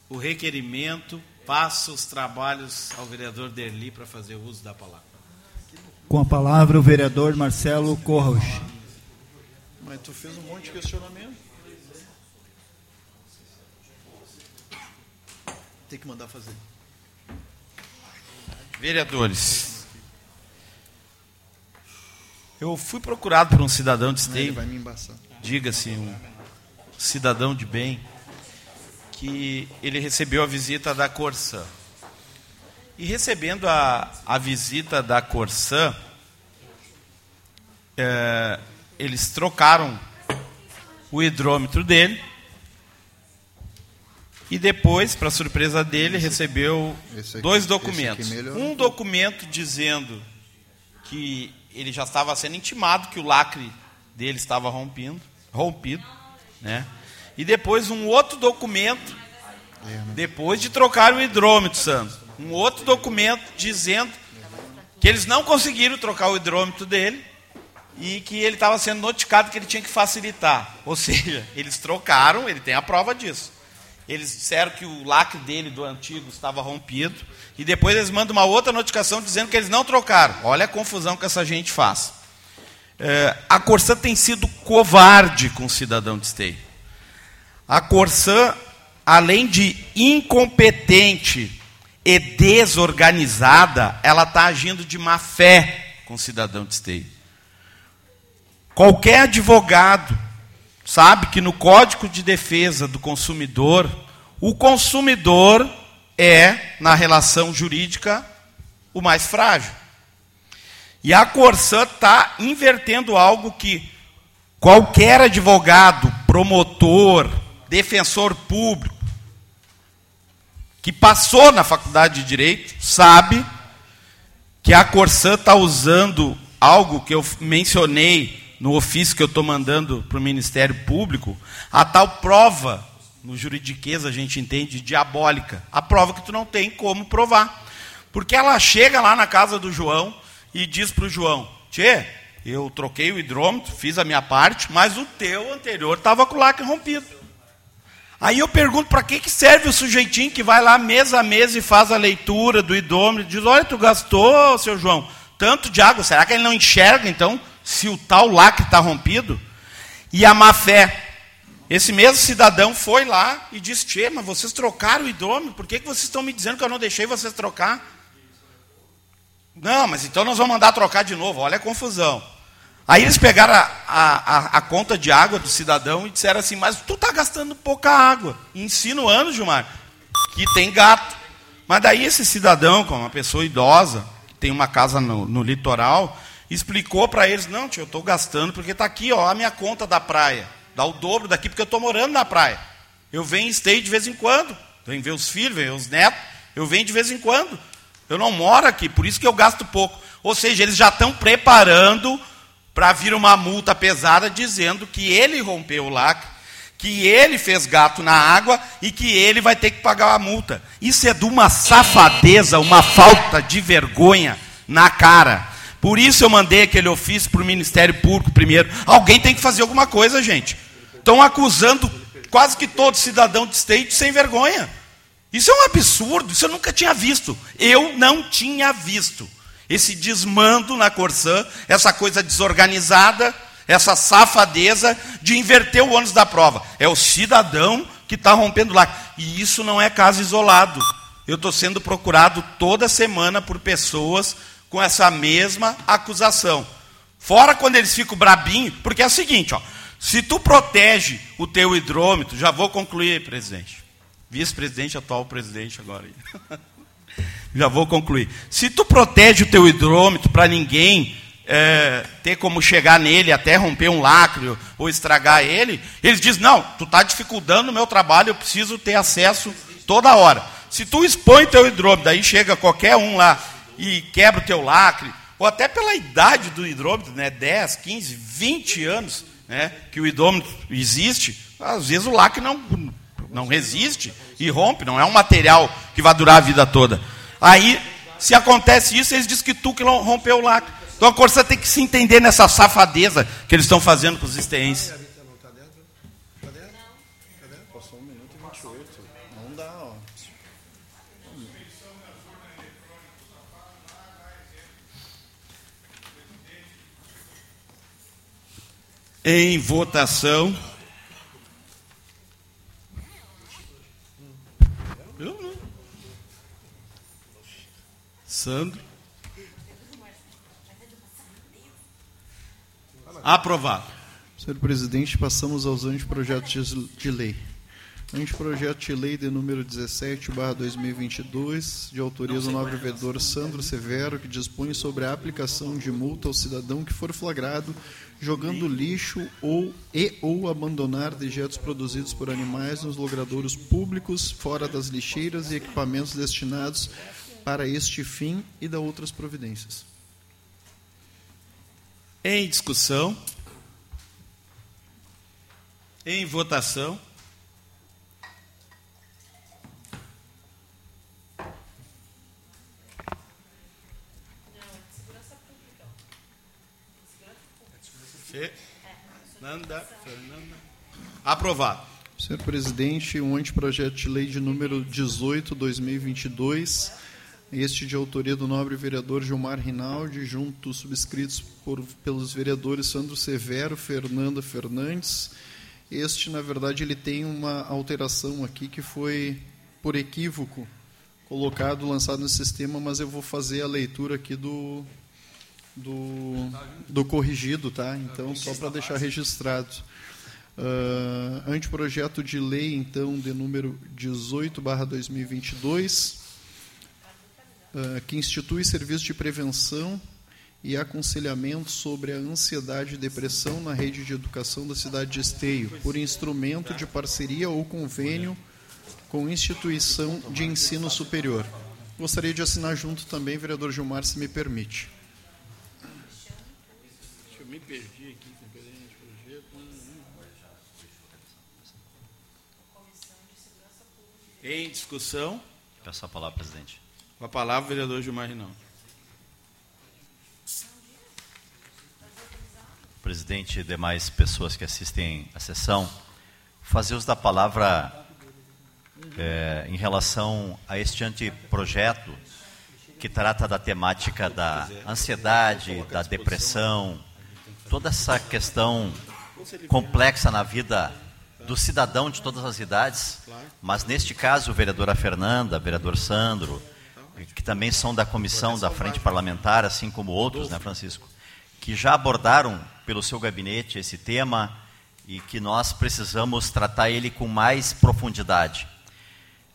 o requerimento passa os trabalhos ao vereador Derli para fazer uso da palavra. Com a palavra o vereador Marcelo Corros. Mas tu fez um monte de questionamento. Tem que mandar fazer. Vereadores, eu fui procurado por um cidadão de esteio, diga-se um cidadão de bem, que ele recebeu a visita da Corsã. E recebendo a, a visita da Corsã, é, eles trocaram o hidrômetro dele e depois, para surpresa dele, recebeu aqui, dois documentos. Um documento dizendo que ele já estava sendo intimado que o lacre dele estava rompido, rompido, né? E depois um outro documento, né? depois de trocar o hidrômetro, Santos um outro documento dizendo que eles não conseguiram trocar o hidrômetro dele e que ele estava sendo notificado que ele tinha que facilitar. Ou seja, eles trocaram, ele tem a prova disso. Eles disseram que o lacre dele do antigo estava rompido e depois eles mandam uma outra notificação dizendo que eles não trocaram. Olha a confusão que essa gente faz. É, a Corsã tem sido covarde com o cidadão de esteio. A Corsã, além de incompetente e desorganizada, ela está agindo de má fé com o cidadão de esteio. Qualquer advogado sabe que no Código de Defesa do Consumidor, o consumidor é, na relação jurídica, o mais frágil. E a Corsã está invertendo algo que qualquer advogado, promotor, defensor público, que passou na faculdade de Direito, sabe que a Corsã está usando algo que eu mencionei no ofício que eu estou mandando para o Ministério Público, a tal prova, no juridiquês a gente entende, diabólica. A prova que tu não tem como provar. Porque ela chega lá na casa do João e diz para o João, Tchê, eu troquei o hidrômetro, fiz a minha parte, mas o teu anterior estava com o lacre rompido. Aí eu pergunto para que, que serve o sujeitinho que vai lá mês a mês e faz a leitura do idômetro, diz, olha, tu gastou, seu João, tanto de água, será que ele não enxerga, então, se o tal lacre está rompido? E a má fé. Esse mesmo cidadão foi lá e disse, Tchê, mas vocês trocaram o idômetro, por que, que vocês estão me dizendo que eu não deixei vocês trocar? Não, mas então nós vamos mandar trocar de novo, olha a confusão. Aí eles pegaram a, a, a, conta de água do cidadão e disseram assim, mas tu está gastando pouca água. Insinuando, Gilmar, que tem gato. Mas daí esse cidadão, como uma pessoa idosa, que tem uma casa no, no litoral, explicou para eles, não, tio, eu estou gastando porque está aqui ó, a minha conta da praia. Dá o dobro daqui porque eu estou morando na praia. Eu venho e stay de vez em quando. Venho ver os filhos, venho ver os netos. Eu venho de vez em quando. Eu não moro aqui, por isso que eu gasto pouco. Ou seja, eles já estão preparando para vir uma multa pesada dizendo que ele rompeu o lacre, que ele fez gato na água e que ele vai ter que pagar a multa. Isso é de uma safadeza, uma falta de vergonha na cara. Por isso eu mandei aquele ofício para o Ministério Público primeiro. Alguém tem que fazer alguma coisa, gente. Estão acusando quase que todo cidadão de state sem vergonha. Isso é um absurdo, isso eu nunca tinha visto. Eu não tinha visto. Esse desmando na Corsã, essa coisa desorganizada, essa safadeza de inverter o ônus da prova. É o cidadão que está rompendo lá. E isso não é caso isolado. Eu estou sendo procurado toda semana por pessoas com essa mesma acusação. Fora quando eles ficam brabinhos, porque é o seguinte, ó, se tu protege o teu hidrômetro, já vou concluir, presidente. Vice-presidente, atual presidente agora. já vou concluir. Se tu protege o teu hidrômetro para ninguém é, ter como chegar nele até romper um lacre ou estragar ele, eles dizem, não, tu está dificultando o meu trabalho, eu preciso ter acesso toda hora. Se tu expõe teu hidrômetro, daí chega qualquer um lá e quebra o teu lacre, ou até pela idade do hidrômetro, né, 10, 15, 20 anos né, que o hidrômetro existe, às vezes o lacre não, não resiste e rompe, não é um material que vai durar a vida toda. Aí, se acontece isso, eles dizem que tu que rompeu o lacre. Então a Corsa tem que se entender nessa safadeza que eles estão fazendo com os esteenses. Passou minuto 28. Não dá, ó. Em votação. Eu não. Sandro. Aprovado. Senhor presidente, passamos aos anteprojetos de lei. Anteprojeto de lei de número 17, barra 2022, de autoria do nobre vereador Sandro Severo, que dispõe sobre a aplicação de multa ao cidadão que for flagrado jogando lixo ou e ou abandonar dejetos produzidos por animais nos logradouros públicos, fora das lixeiras e equipamentos destinados para este fim e da outras providências. Em discussão. Em votação. Fernanda, Fernanda. Aprovado. Senhor presidente, um anteprojeto de lei de número 18, 2022, este de autoria do nobre vereador Gilmar Rinaldi, junto subscritos por, pelos vereadores Sandro Severo, Fernanda Fernandes. Este, na verdade, ele tem uma alteração aqui que foi por equívoco colocado, lançado no sistema, mas eu vou fazer a leitura aqui do, do, do corrigido, tá? Então, só para deixar registrado. Uh, anteprojeto de lei, então, de número 18, barra 2022, uh, que institui serviço de prevenção e aconselhamento sobre a ansiedade e depressão na rede de educação da cidade de Esteio, por instrumento de parceria ou convênio com instituição de ensino superior. Gostaria de assinar junto também, vereador Gilmar, se me permite. Eu me perdi aqui, projeto. Em discussão. Peço a palavra, presidente. Com a palavra, vereador Gilmar Rinaldi. Presidente e demais pessoas que assistem à sessão, fazer uso da palavra é, em relação a este anteprojeto que trata da temática da ansiedade, da depressão, toda essa questão complexa na vida do cidadão de todas as idades, mas neste caso, vereadora Fernanda, vereador Sandro, que também são da comissão da frente parlamentar, assim como outros, né, Francisco, que já abordaram pelo seu gabinete esse tema e que nós precisamos tratar ele com mais profundidade.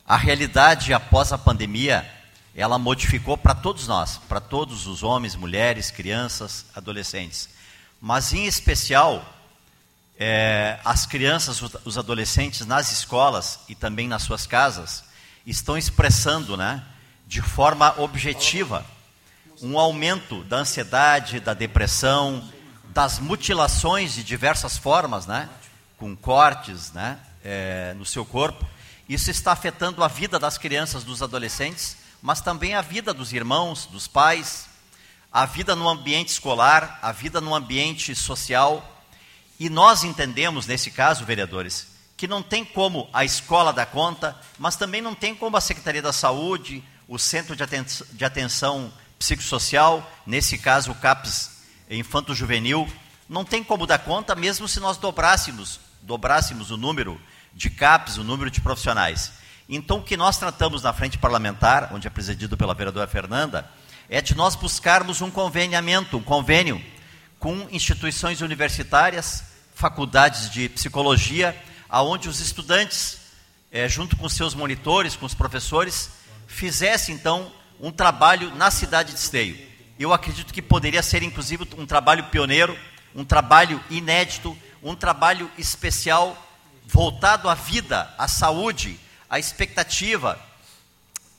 A realidade após a pandemia, ela modificou para todos nós, para todos os homens, mulheres, crianças, adolescentes, mas em especial é, as crianças, os adolescentes nas escolas e também nas suas casas estão expressando, né, de forma objetiva um aumento da ansiedade, da depressão, das mutilações de diversas formas, né? com cortes né? É, no seu corpo. Isso está afetando a vida das crianças, dos adolescentes, mas também a vida dos irmãos, dos pais, a vida no ambiente escolar, a vida no ambiente social. E nós entendemos, nesse caso, vereadores, que não tem como a escola dar conta, mas também não tem como a Secretaria da Saúde, o Centro de Atenção, Psicossocial, nesse caso o CAPS Infanto Juvenil, não tem como dar conta, mesmo se nós dobrássemos, dobrássemos o número de CAPs, o número de profissionais. Então, o que nós tratamos na frente parlamentar, onde é presidido pela vereadora Fernanda, é de nós buscarmos um conveniamento, um convênio com instituições universitárias, faculdades de psicologia, aonde os estudantes, é, junto com seus monitores, com os professores, fizessem então um trabalho na cidade de Esteio. Eu acredito que poderia ser inclusive um trabalho pioneiro, um trabalho inédito, um trabalho especial voltado à vida, à saúde, à expectativa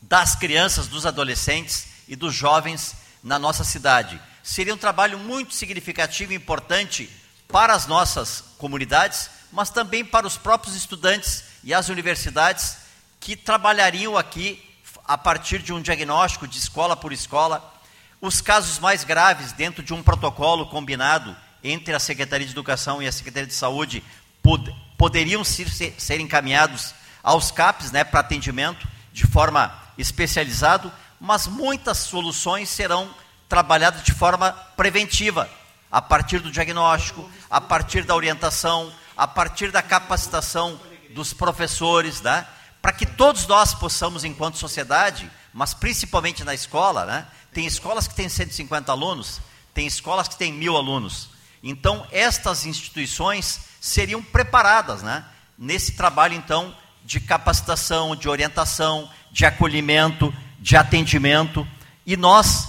das crianças, dos adolescentes e dos jovens na nossa cidade. Seria um trabalho muito significativo e importante para as nossas comunidades, mas também para os próprios estudantes e as universidades que trabalhariam aqui a partir de um diagnóstico de escola por escola, os casos mais graves dentro de um protocolo combinado entre a Secretaria de Educação e a Secretaria de Saúde pod poderiam ser, ser encaminhados aos CAPs né, para atendimento de forma especializada, mas muitas soluções serão trabalhadas de forma preventiva, a partir do diagnóstico, a partir da orientação, a partir da capacitação dos professores, né, para que todos nós possamos, enquanto sociedade, mas principalmente na escola, né, tem escolas que têm 150 alunos, tem escolas que têm mil alunos. Então, estas instituições seriam preparadas né, nesse trabalho, então, de capacitação, de orientação, de acolhimento, de atendimento, e nós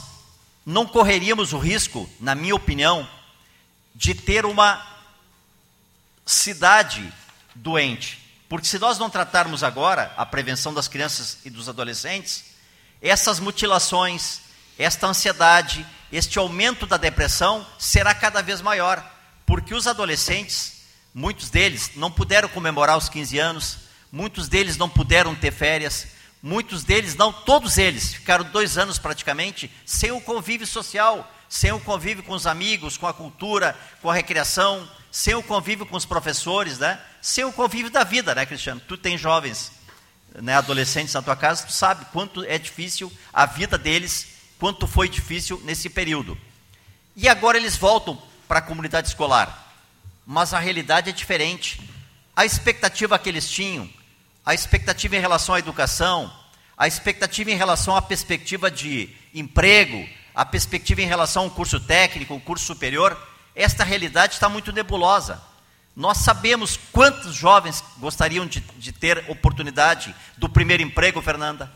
não correríamos o risco, na minha opinião, de ter uma cidade doente. Porque se nós não tratarmos agora a prevenção das crianças e dos adolescentes, essas mutilações, esta ansiedade, este aumento da depressão será cada vez maior, porque os adolescentes, muitos deles não puderam comemorar os 15 anos, muitos deles não puderam ter férias, muitos deles, não todos eles, ficaram dois anos praticamente sem o convívio social, sem o convívio com os amigos, com a cultura, com a recreação, sem o convívio com os professores, né? sem o convívio da vida, né, Cristiano? Tu tem jovens, né, adolescentes na tua casa, tu sabe quanto é difícil a vida deles quanto foi difícil nesse período. E agora eles voltam para a comunidade escolar. Mas a realidade é diferente. A expectativa que eles tinham, a expectativa em relação à educação, a expectativa em relação à perspectiva de emprego, a perspectiva em relação a um curso técnico, um curso superior, esta realidade está muito nebulosa. Nós sabemos quantos jovens gostariam de, de ter oportunidade do primeiro emprego, Fernanda,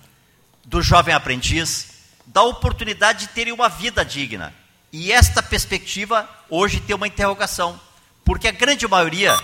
do jovem aprendiz, da oportunidade de terem uma vida digna. E esta perspectiva hoje tem uma interrogação, porque a grande maioria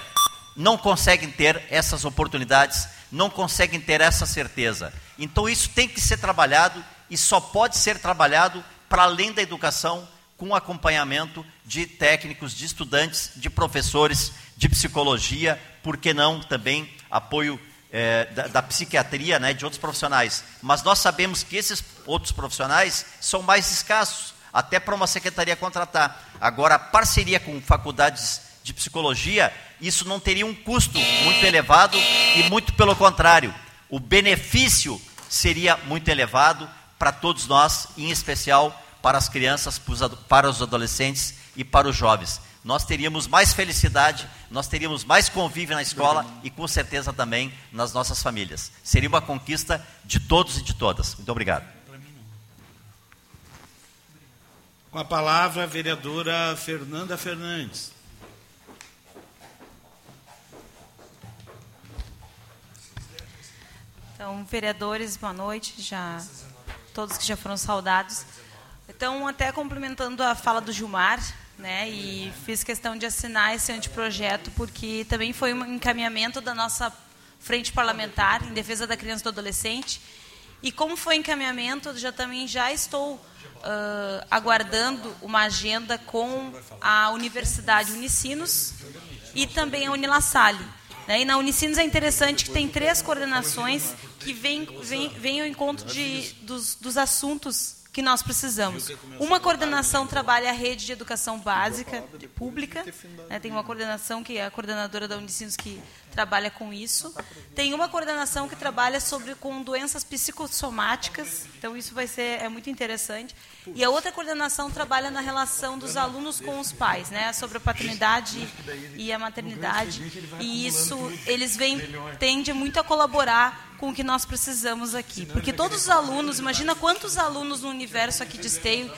não conseguem ter essas oportunidades, não conseguem ter essa certeza. Então isso tem que ser trabalhado e só pode ser trabalhado para além da educação com acompanhamento de técnicos, de estudantes, de professores, de psicologia, por que não também apoio é, da, da, psiquiatria, né, de outros profissionais. Mas nós sabemos que esses outros profissionais são mais escassos, até para uma secretaria contratar. Agora, parceria com faculdades de psicologia, isso não teria um custo muito elevado e muito pelo contrário, o benefício seria muito elevado para todos nós, em especial para as crianças, para os adolescentes e para os jovens nós teríamos mais felicidade, nós teríamos mais convívio na escola e com certeza também nas nossas famílias. Seria uma conquista de todos e de todas. Muito obrigado. Com a palavra, a vereadora Fernanda Fernandes. Então, vereadores, boa noite, já todos que já foram saudados. Então, até complementando a fala do Gilmar, né? E fiz questão de assinar esse anteprojeto porque também foi um encaminhamento da nossa frente parlamentar em defesa da criança e do adolescente. E como foi encaminhamento, já também já estou uh, aguardando uma agenda com a Universidade Unicinos e também a Unilassalle. Né? E na Unicinos é interessante que tem três coordenações que vêm, vêm, vêm ao encontro de, dos, dos assuntos que nós precisamos. Uma coordenação trabalha a rede de educação básica pública, né, tem uma coordenação que é a coordenadora da Unicinos que trabalha com isso. Tem uma coordenação que trabalha sobre com doenças psicossomáticas, então isso vai ser é muito interessante. E a outra coordenação trabalha na relação dos alunos com os pais, né, sobre a paternidade e a maternidade. E isso eles vêm tende muito a colaborar com o que nós precisamos aqui, porque todos os alunos, imagina quantos alunos no universo aqui de Esteio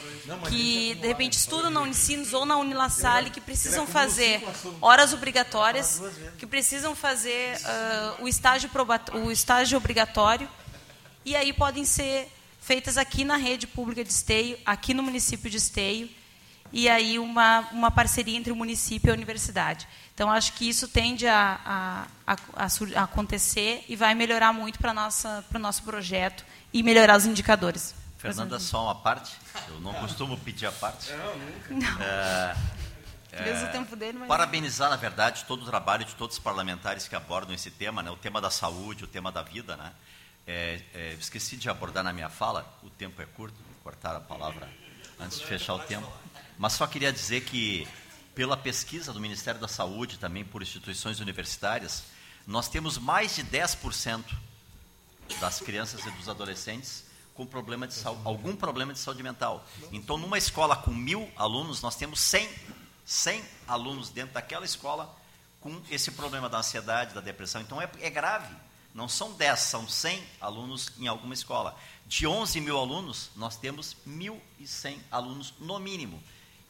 que de repente estudam na Unicinos ou na Unilassalle que precisam fazer horas obrigatórias, que precisam fazer uh, o estágio o estágio obrigatório e aí podem ser feitas aqui na rede pública de Esteio, aqui no município de Esteio e aí uma, uma parceria entre o município e a universidade. Então, acho que isso tende a, a, a, a acontecer e vai melhorar muito para o nosso projeto e melhorar os indicadores. Fernanda, só uma parte. Eu não costumo pedir a parte. Não, nunca. É, é, o tempo dele, mas... Parabenizar, na verdade, todo o trabalho de todos os parlamentares que abordam esse tema, né? o tema da saúde, o tema da vida. Né? É, é, esqueci de abordar na minha fala, o tempo é curto, vou cortar a palavra antes de fechar o tempo. Mas só queria dizer que, pela pesquisa do Ministério da Saúde, também por instituições universitárias, nós temos mais de 10% das crianças e dos adolescentes com problema de saúde, algum problema de saúde mental. Então, numa escola com mil alunos, nós temos 100, 100 alunos dentro daquela escola com esse problema da ansiedade, da depressão. Então, é, é grave. Não são 10, são 100 alunos em alguma escola. De 11 mil alunos, nós temos 1.100 alunos no mínimo.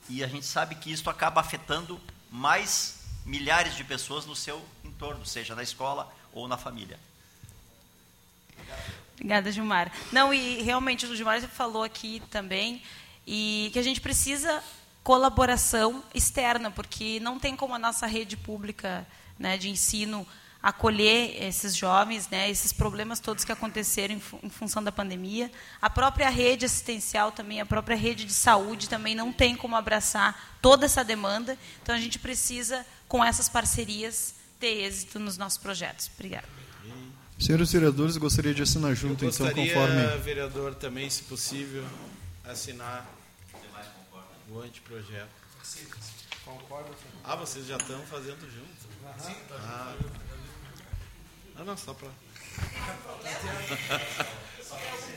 E a gente sabe que isso acaba afetando mais milhares de pessoas no seu entorno, seja na escola ou na família. Obrigada, Gilmar. Não, e realmente o Gilmar falou aqui também, e que a gente precisa colaboração externa, porque não tem como a nossa rede pública né, de ensino acolher esses jovens, né, esses problemas todos que aconteceram em, em, função da pandemia. A própria rede assistencial também, a própria rede de saúde também não tem como abraçar toda essa demanda. Então a gente precisa, com essas parcerias, ter êxito nos nossos projetos. Obrigada. Senhores vereadores, gostaria de assinar junto, Eu então, conforme. vereador, também, se possível, assinar o anteprojeto. Concordo. Ah, vocês já estão fazendo junto? Ah, ah, não, só para.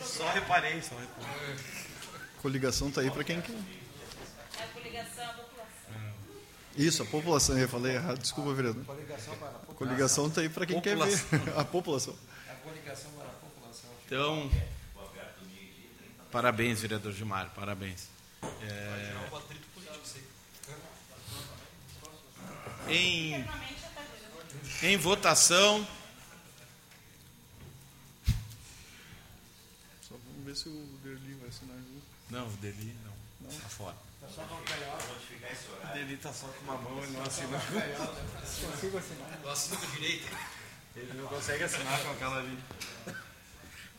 só reparei, só reparei. Coligação está aí para quem quer. É a coligação, a população. Isso, a população, eu falei errado, desculpa, vereador. Coligação está aí para quem população. quer ver. a população. A coligação para a população. Então, parabéns, vereador Gilmar, parabéns. É... Em, em votação. Ver se o Derli vai assinar junto. Não, o Derli não. Não? Tá fora. Tá só com O Derli tá só com uma mão e não assina. Consigo assinar. Eu assino com direito. Ele não consegue assinar com aquela ali.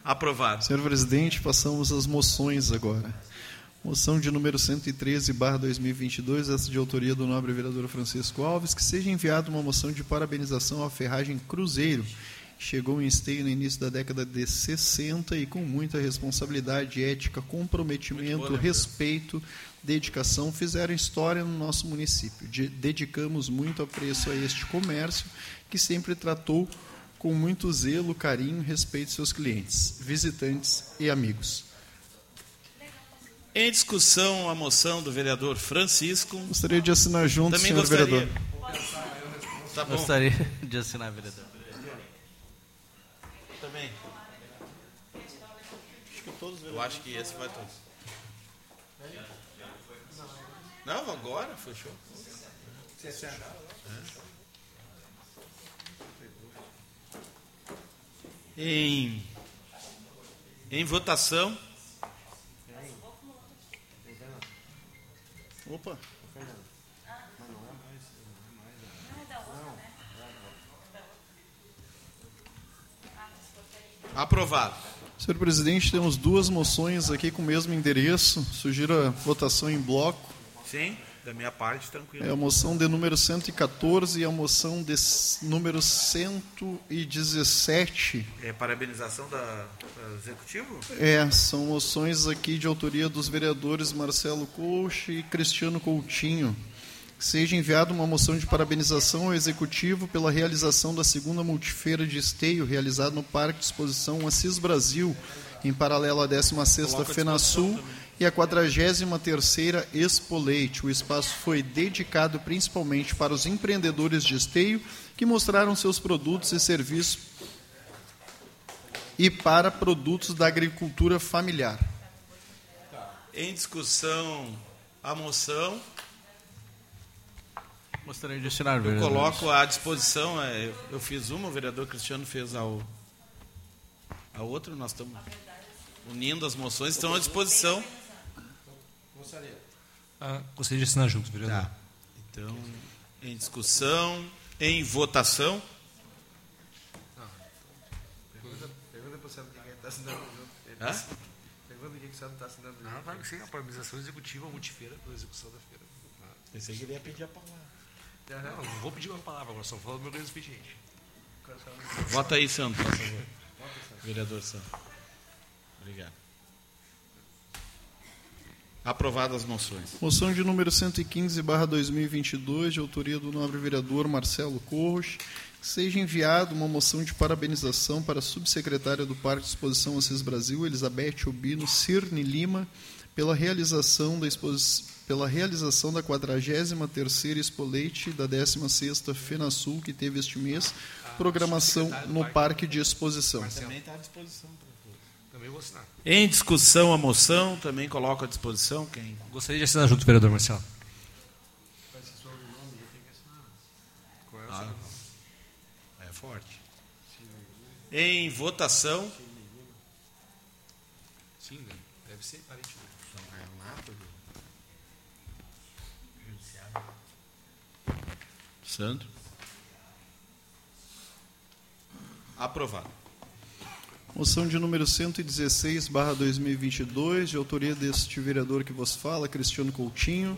Aprovado. Senhor presidente, passamos às moções agora. Moção de número 113, barra 2022, essa de autoria do nobre vereador Francisco Alves, que seja enviada uma moção de parabenização à Ferragem Cruzeiro, chegou em esteio no início da década de 60 e com muita responsabilidade, ética, comprometimento, respeito, dedicação, fizeram história no nosso município. De dedicamos muito apreço a este comércio que sempre tratou com muito zelo, carinho respeito seus clientes, visitantes e amigos. Em discussão, a moção do vereador Francisco. Gostaria de assinar junto, Também senhor gostaria. vereador. Tá gostaria de assinar, vereador. Também. Acho que todos Eu acho que esse vai todos. Não, agora, fechou. É. Em, em votação. Opa. Aprovado. Senhor presidente, temos duas moções aqui com o mesmo endereço. Sugiro a votação em bloco. Sim. da minha parte, tranquilo. É a moção de número 114 e a moção de número 117. É parabenização da, da executivo? É, são moções aqui de autoria dos vereadores Marcelo Coach e Cristiano Coutinho. Seja enviada uma moção de parabenização ao executivo pela realização da segunda multifeira de esteio realizada no Parque de Exposição Assis Brasil, em paralelo à 16ª FenaSul e a 43ª Expo Leite. O espaço foi dedicado principalmente para os empreendedores de esteio que mostraram seus produtos e serviços e para produtos da agricultura familiar. Em discussão, a moção. Gostaria de assinar, Eu vereador. coloco à disposição, é, eu fiz uma, o vereador Cristiano fez ao, a outra, nós estamos unindo as moções, estão à disposição. Ah, gostaria de assinar junto, vereador. Tá. Então, em discussão, em votação. Pergunta, pergunta pro Sandro quem está assinando junto. Pergunta quem o está assinando junto. Não, vai a parabenização executiva multifeira pela execução da feira. Pensei que ele ia pedir a palavra. Não, não, vou pedir uma palavra agora, só falo do meu grande expediente. Vota aí, Santo, por favor. Vereador Santo. Obrigado. Aprovadas as moções. Moção de número 115, barra 2022, de autoria do nobre vereador Marcelo Corros, que seja enviada uma moção de parabenização para a subsecretária do Parque de Exposição Assis Brasil, Elizabeth Obino Cirne Lima, pela realização da exposi- pela realização da 43ª Expo Leite da 16ª FenaSul, que teve este mês, programação no Parque de Exposição. Também está à disposição. Também vou assinar. Em discussão a moção, também coloco à disposição. Quem? Gostaria de assinar junto, vereador Marcelo. Ah, é forte. Em votação. Sim, né? deve ser parente. né? Santo. Aprovado. Moção de número 116, barra 2022, de autoria deste vereador que vos fala, Cristiano Coutinho,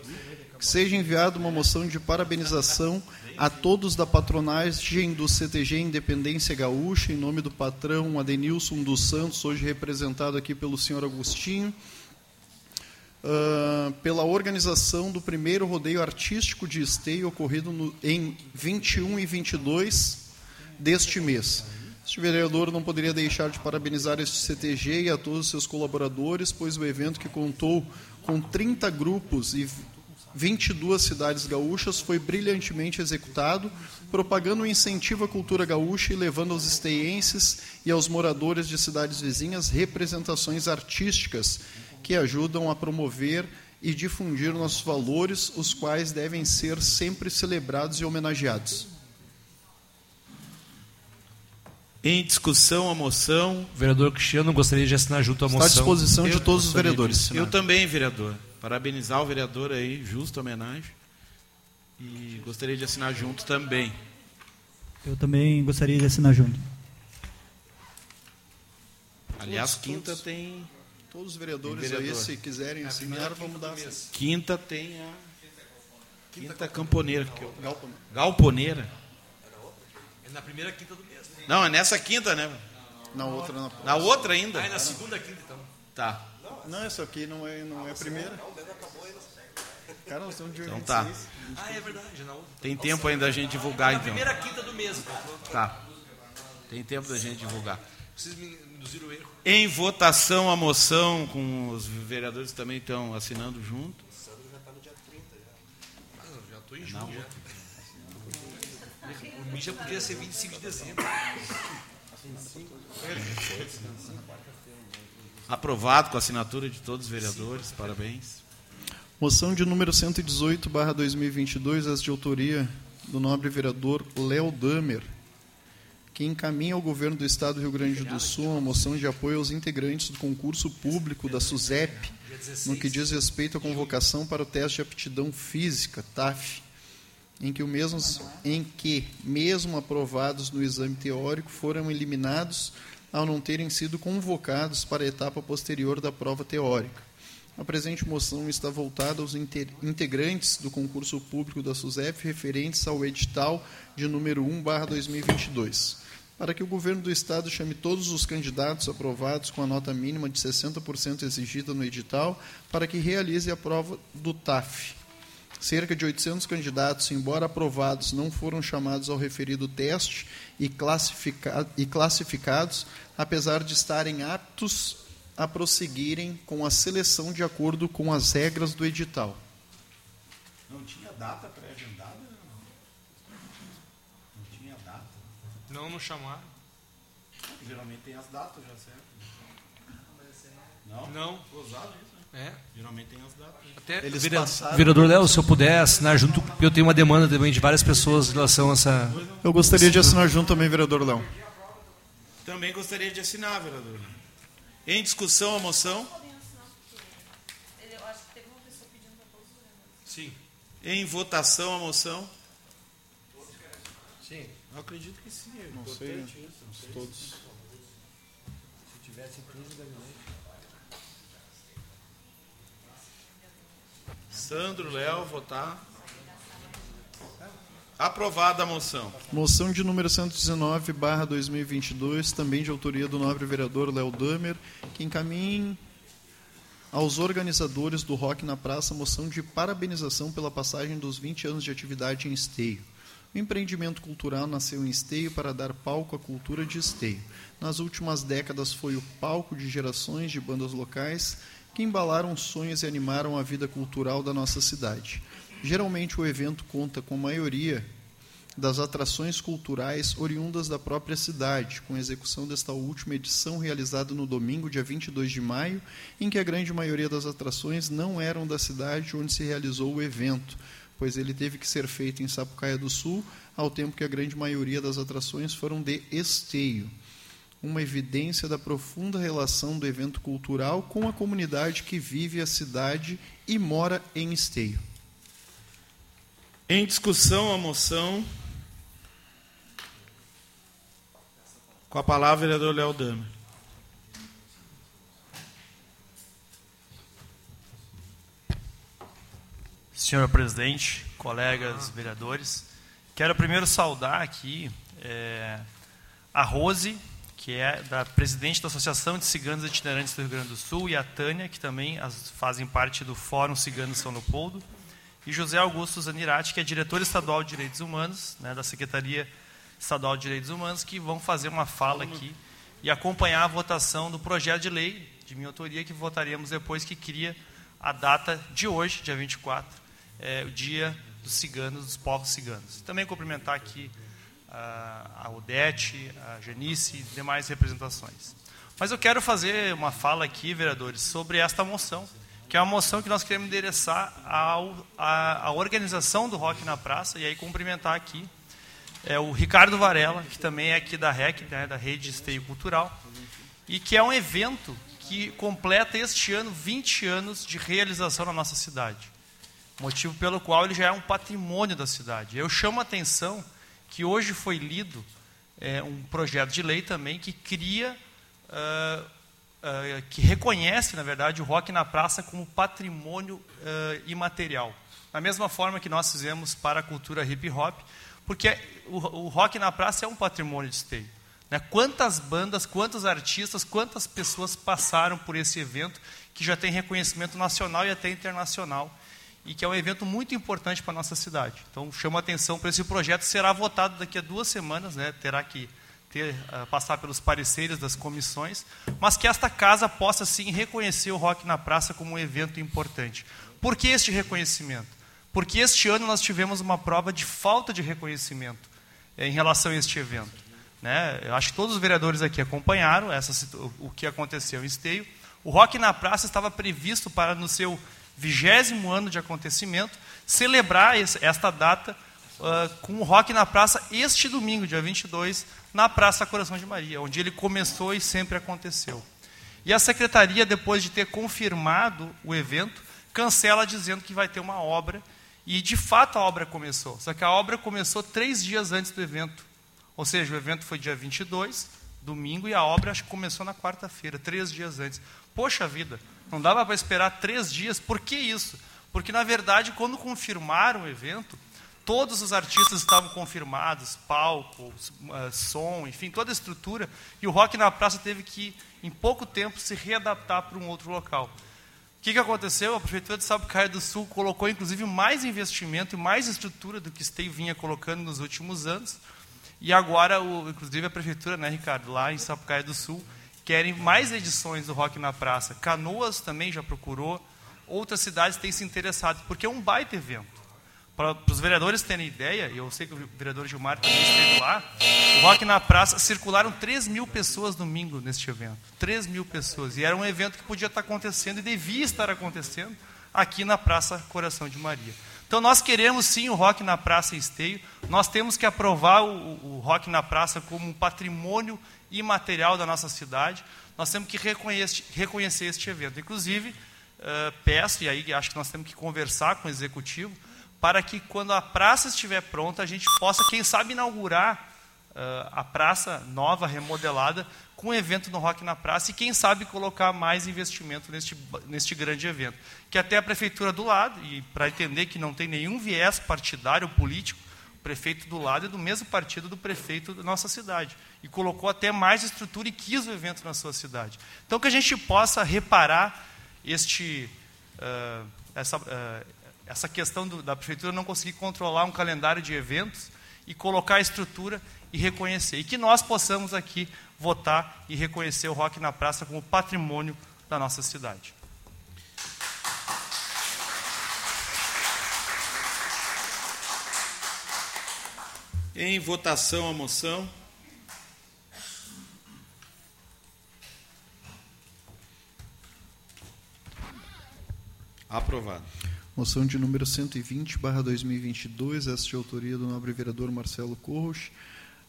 que seja enviada uma moção de parabenização a todos da patronagem do CTG Independência Gaúcha, em nome do patrão Adenilson dos Santos, hoje representado aqui pelo senhor Agostinho, ah, pela organização do primeiro rodeio artístico de esteio ocorrido no, em 21 e 22 deste mês. Este vereador não poderia deixar de parabenizar este CTG e a todos os seus colaboradores, pois o evento que contou com 30 grupos e 22 cidades gaúchas foi brilhantemente executado, propagando o incentivo à cultura gaúcha e levando aos esteienses e aos moradores de cidades vizinhas representações artísticas que ajudam a promover e difundir nossos valores, os quais devem ser sempre celebrados e homenageados. Em discussão a moção. O vereador Cristiano gostaria de assinar junto a Está à moção. disposição de Eu todos os vereadores. Eu também, vereador. Parabenizar o vereador aí, justa homenagem. E gostaria de assinar junto também. Eu também gostaria de assinar junto. Aliás, quinta tem. Todos os vereadores Tem aí, vereador. se quiserem assinar, vamos dar. Quinta tem a. Quinta camponeira. que eu- Galponeira. Galponeira. É na primeira quinta do mês. né? Não, é nessa quinta, né? Na outra, na Na outra ainda? Ah, é na segunda quinta, então. Tá. Não, essa aqui não é, não é a primeira. Cara, nós estamos dia Então 26. tá. Ah, é verdade, na outra. Tem tempo ainda a gente divulgar, Na então. primeira quinta do mês. então. Tá. Tem tempo da gente divulgar. Vocês me induziram o erro. Em votação a moção, com os vereadores também estão assinando junto. Ah, eu já estou em junho já. O mim já podia ser 25 de dezembro. Aprovado com a assinatura de todos os vereadores. Parabéns. Moção de número 118, barra 2022, as de autoria do nobre vereador Léo Damer, que encaminha ao governo do Estado do Rio Grande do Sul uma moção de apoio aos integrantes do concurso público da SUSEP, no que diz respeito à convocação para o teste de aptidão física, TAF, em que, o mesmo, em que, mesmo aprovados no exame teórico, foram eliminados ao não terem sido convocados para a etapa posterior da prova teórica. A presente moção está voltada aos integrantes do concurso público da SUSEP referentes ao edital de número 1/2022, para que o governo do estado chame todos os candidatos aprovados com a nota mínima de 60% exigida no edital para que realize a prova do TAF. Cerca de 800 candidatos, embora aprovados, não foram chamados ao referido teste e, classifica e classificados, apesar de estarem aptos a prosseguirem com a seleção de acordo com as regras do edital. Não tinha data pré-agendada? Não tinha data? Não nos chamaram. Geralmente tem as datas já, certo? Não? Não. Isso, né? É. Geralmente tem as datas. Até Eles vereador, passaram- vereador Léo, se eu puder assinar junto, porque eu tenho uma demanda também de várias pessoas em relação a essa. Eu gostaria de assinar junto também, vereador Léo. Também gostaria de assinar, vereador. Em discussão a moção? Sim. Em votação a moção? Eu acredito que sim. É Não sei, importante isso. Não sei todos. Se tivesse 15 gabinete. Sandro, Léo, votar. Aprovada a moção. Moção de número 119, barra 2022, também de autoria do nobre vereador Léo Damer, que encaminha aos organizadores do Rock na Praça moção de parabenização pela passagem dos 20 anos de atividade em Esteio. O empreendimento cultural nasceu em Esteio para dar palco à cultura de Esteio. Nas últimas décadas foi o palco de gerações de bandas locais que embalaram sonhos e animaram a vida cultural da nossa cidade. Geralmente o evento conta com a maioria das atrações culturais oriundas da própria cidade, com execução desta última edição realizada no domingo, dia 22 de maio, em que a grande maioria das atrações não eram da cidade onde se realizou o evento, pois ele teve que ser feito em Sapucaia do Sul, ao tempo que a grande maioria das atrações foram de Esteio. Uma evidência da profunda relação do evento cultural com a comunidade que vive a cidade e mora em Esteio. Em discussão a moção. Com a palavra, vereador Léo Damer. Senhor presidente, colegas vereadores, quero primeiro saudar aqui é, a Rose, que é da presidente da Associação de Ciganos Itinerantes do Rio Grande do Sul, e a Tânia, que também as, fazem parte do Fórum Cigano São Leopoldo, e José Augusto Zanirati, que é diretor estadual de Direitos Humanos, né, da Secretaria Estadual de Direitos Humanos, que vão fazer uma fala aqui e acompanhar a votação do projeto de lei de minha autoria, que votaremos depois, que cria a data de hoje, dia 24, é, o dia dos ciganos, dos povos ciganos. Também cumprimentar aqui a, Odete, a Janice e demais representações. Mas eu quero fazer uma fala aqui, vereadores, sobre esta moção, que é uma moção que nós queremos endereçar a organização do Rock na Praça, e aí cumprimentar aqui é o Ricardo Varela, que também é aqui da REC, né, da Rede Esteio Cultural, e que é um evento que completa este ano 20 anos de realização na nossa cidade. Motivo pelo qual ele já é um patrimônio da cidade. Eu chamo a atenção que hoje foi lido é, um projeto de lei também que cria, uh, uh, que reconhece, na verdade, o rock na praça como patrimônio uh, imaterial. Da mesma forma que nós fizemos para a cultura hip hop, porque o, o rock na praça é um patrimônio de esteio. Né? Quantas bandas, quantos artistas, quantas pessoas passaram por esse evento que já tem reconhecimento nacional e até internacional e que é um evento muito importante para a nossa cidade. Então, chamo a atenção para esse projeto, será votado daqui a duas semanas, né? terá que ter, uh, passar pelos pareceres das comissões, mas que esta casa possa, sim, reconhecer o Rock na Praça como um evento importante. Por que este reconhecimento? Porque este ano nós tivemos uma prova de falta de reconhecimento eh, em relação a este evento. Né? Eu acho que todos os vereadores aqui acompanharam essa, o que aconteceu em Esteio. O Rock na Praça estava previsto para, no seu vigésimo ano de acontecimento, celebrar esta data uh, com o Rock na Praça este domingo, dia 22, na Praça Coração de Maria, onde ele começou e sempre aconteceu. E a secretaria, depois de ter confirmado o evento, cancela dizendo que vai ter uma obra, e de fato a obra começou. Só que a obra começou três dias antes do evento. Ou seja, o evento foi dia 22, domingo, e a obra acho que começou na quarta-feira, três dias antes. Poxa vida, Não dava para esperar três dias. Por que isso? Porque, na verdade, quando confirmaram o evento, todos os artistas estavam confirmados, palco, eh, som, enfim, toda a estrutura, e o Rock na Praça teve que, em pouco tempo, se readaptar para um outro local. O que, que aconteceu? A Prefeitura de Sapucaia do Sul colocou, inclusive, mais investimento e mais estrutura do que Esteio vinha colocando nos últimos anos, e agora, o, inclusive, a Prefeitura, né, Ricardo, lá em Sapucaia do Sul, querem mais edições do Rock na Praça. Canoas também já procurou, outras cidades têm se interessado, porque é um baita evento. Para os vereadores terem ideia, eu sei que o vereador Gilmar também esteve lá, o Rock na Praça circularam 3 mil pessoas domingo neste evento. 3 mil pessoas. E era um evento que podia estar acontecendo e devia estar acontecendo aqui na Praça Coração de Maria. Então nós queremos sim o Rock na Praça Esteio, nós temos que aprovar o, o Rock na Praça como um patrimônio imaterial da nossa cidade, nós temos que reconhecer, reconhecer este evento. Inclusive, uh, peço, e aí acho que nós temos que conversar com o Executivo, para que quando a praça estiver pronta, a gente possa, quem sabe, inaugurar uh, a praça nova, remodelada, com um evento no Rock na Praça e, quem sabe, colocar mais investimento neste, neste grande evento. Que até a prefeitura do lado, e para entender que não tem nenhum viés partidário político, prefeito do lado é do mesmo partido do prefeito da nossa cidade. E colocou até mais estrutura e quis o evento na sua cidade. Então, que a gente possa reparar este, uh, essa, uh, essa questão do, da prefeitura não conseguir controlar um calendário de eventos e colocar a estrutura e reconhecer. E que nós possamos aqui votar e reconhecer o Rock na Praça como patrimônio da nossa cidade. Em votação a moção. Aprovado. Moção de número 120, barra 2022, esta de autoria do nobre vereador Marcelo Corros.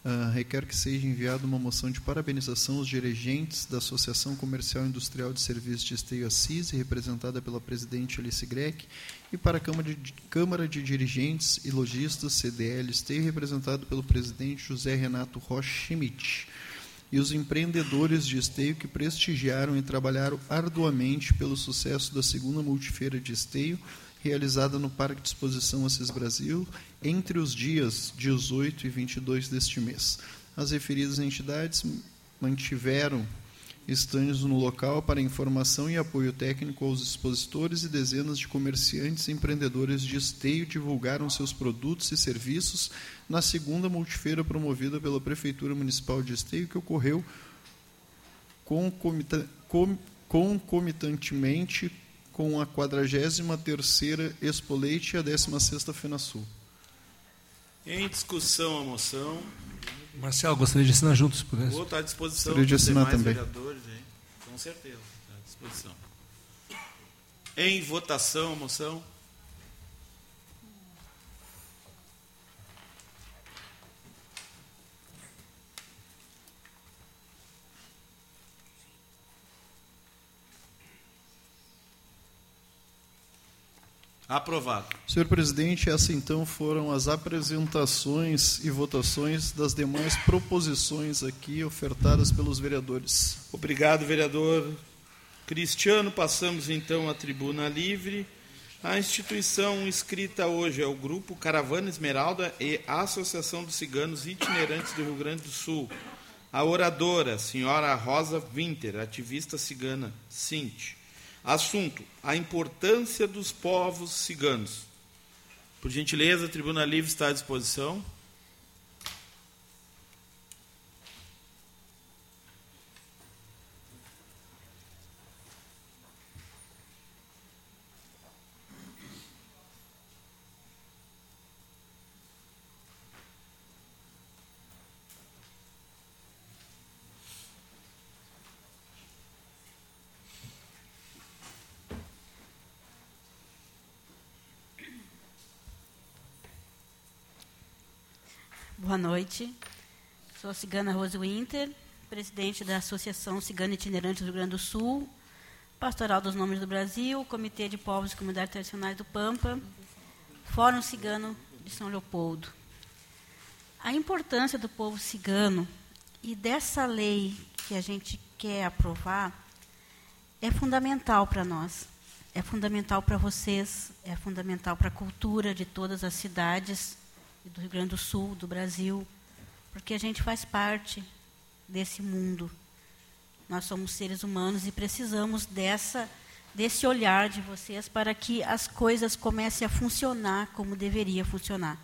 Uh, requer que seja enviada uma moção de parabenização aos dirigentes da Associação Comercial e Industrial de Serviços de Esteio Assis, representada pela presidente Alice Greck, e para a Câmara de, Câmara de Dirigentes e Lojistas, CDL Esteio, representado pelo presidente José Renato Rocha Schmidt e os empreendedores de esteio que prestigiaram e trabalharam arduamente pelo sucesso da segunda multifeira de esteio realizada no Parque de Exposição Assis Brasil entre os dias 18 e 22 deste mês. As referidas entidades mantiveram estandes no local para informação e apoio técnico aos expositores e dezenas de comerciantes e empreendedores de esteio divulgaram seus produtos e serviços na segunda multifeira promovida pela Prefeitura Municipal de Esteio, que ocorreu concomitantemente com a 43ª Expo Leite e a 16ª FenaSul. Em discussão a moção. Marcelo, gostaria de assinar juntos, se pudesse. Vou estar à disposição gostaria de assinar também. vereadores, hein? com certeza, à disposição. Em votação a moção. Aprovado. Senhor presidente, essas então foram as apresentações e votações das demais proposições aqui ofertadas pelos vereadores. Obrigado, vereador Cristiano. Passamos então à tribuna livre. A instituição inscrita hoje é o Grupo Caravana Esmeralda e a Associação dos Ciganos Itinerantes do Rio Grande do Sul. A oradora, senhora Rosa Winter, ativista cigana, Cinti. Assunto: a importância dos povos ciganos. Por gentileza, a Tribuna Livre está à disposição. Boa noite. Sou a cigana Rose Winter, presidente da Associação Cigana Itinerante do Rio Grande do Sul, Pastoral dos Nomes do Brasil, Comitê de Povos e Comunidades Tradicionais do Pampa, Fórum Cigano de São Leopoldo. A importância do povo cigano e dessa lei que a gente quer aprovar é fundamental para nós. É fundamental para vocês, é fundamental para a cultura de todas as cidades do Rio Grande do Sul, do Brasil, porque a gente faz parte desse mundo. Nós somos seres humanos e precisamos dessa desse olhar de vocês para que as coisas comecem a funcionar como deveria funcionar.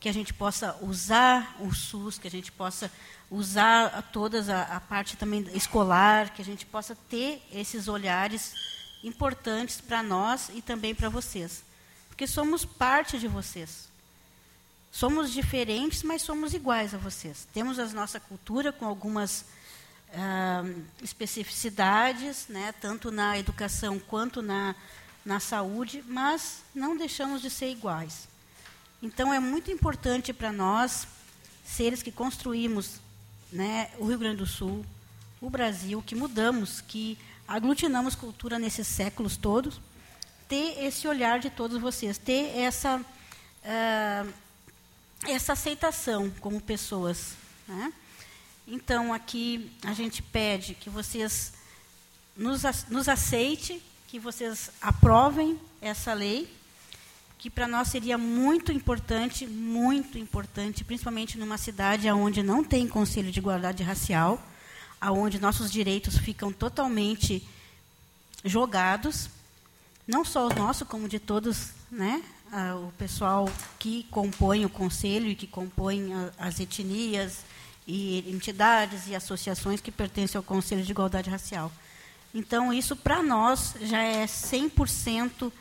Que a gente possa usar o SUS, que a gente possa usar toda a, a parte também escolar, que a gente possa ter esses olhares importantes para nós e também para vocês. Porque somos parte de vocês. Somos diferentes, mas somos iguais a vocês. Temos a nossa cultura com algumas especificidades, né, tanto na educação quanto na, na saúde, mas não deixamos de ser iguais. Então, é muito importante para nós, seres que construímos né, o Rio Grande do Sul, o Brasil, que mudamos, que aglutinamos cultura nesses séculos todos, ter esse olhar de todos vocês, ter essa, uh, essa aceitação como pessoas. Né? Então, aqui a gente pede que vocês nos, nos aceite, que vocês aprovem essa lei, que para nós seria muito importante, muito importante, principalmente numa cidade onde não tem conselho de igualdade racial, aonde nossos direitos ficam totalmente jogados, não só o nosso, como de todos, né, o pessoal que compõe o conselho e que compõe as etnias, e entidades e associações que pertencem ao Conselho de Igualdade Racial. Então, isso para nós já é 100%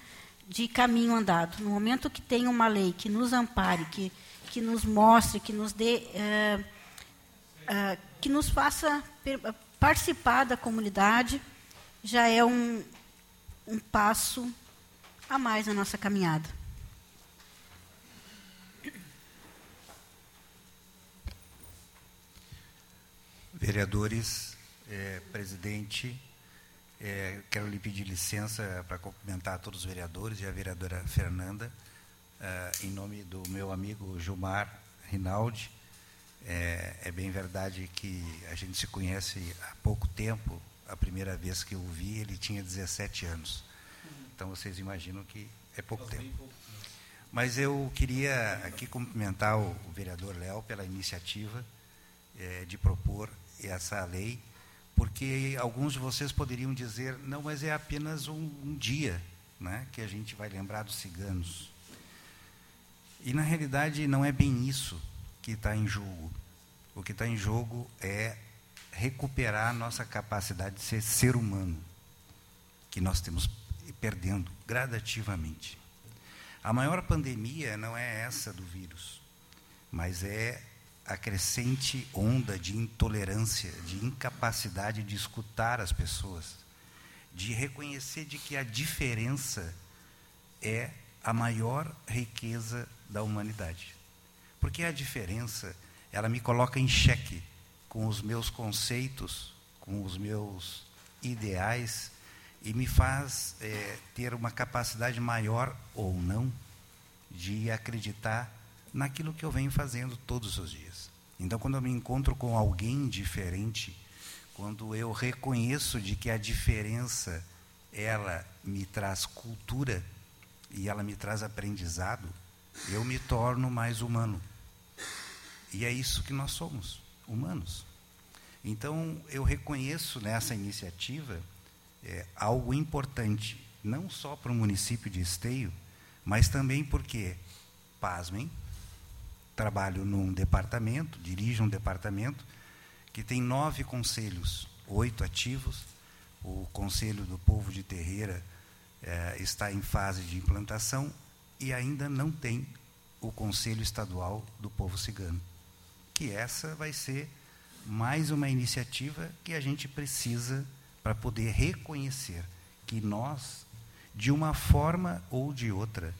de caminho andado. No momento que tem uma lei que nos ampare, que, que nos mostre, que nos dê, é, é, que nos faça participar da comunidade, já é um, um passo a mais na nossa caminhada. Vereadores, é, presidente, é, quero lhe pedir licença para cumprimentar todos os vereadores e a vereadora Fernanda, é, em nome do meu amigo Gilmar Rinaldi. É, é, bem verdade que a gente se conhece há pouco tempo. A primeira vez que eu o vi, ele tinha 17 anos. Então vocês imaginam que é pouco tempo. Mas eu queria aqui cumprimentar o, o vereador Léo pela iniciativa é, de propor essa lei, porque alguns de vocês poderiam dizer, não, mas é apenas um, um dia né, que a gente vai lembrar dos ciganos. E, na realidade, não é bem isso que está em jogo. O que está em jogo é recuperar a nossa capacidade de ser ser humano, que nós temos perdendo gradativamente. A maior pandemia não é essa do vírus, mas é a crescente onda de intolerância, de incapacidade de escutar as pessoas, de reconhecer de que a diferença é a maior riqueza da humanidade. Porque a diferença, ela me coloca em xeque com os meus conceitos, com os meus ideais e me faz é, ter uma capacidade maior ou não de acreditar naquilo que eu venho fazendo todos os dias. Então, quando eu me encontro com alguém diferente, quando eu reconheço de que a diferença ela me traz cultura e ela me traz aprendizado, eu me torno mais humano. E é isso que nós somos, humanos. Então, eu reconheço nessa iniciativa é, algo importante, não só para o município de Esteio, mas também porque, pasmem, trabalho num departamento, dirijo um departamento que tem nove conselhos, oito ativos. O Conselho do Povo de Terreira eh, está em fase de implantação e ainda não tem o Conselho Estadual do Povo Cigano. Que essa vai ser mais uma iniciativa que a gente precisa para poder reconhecer que nós, de uma forma ou de outra,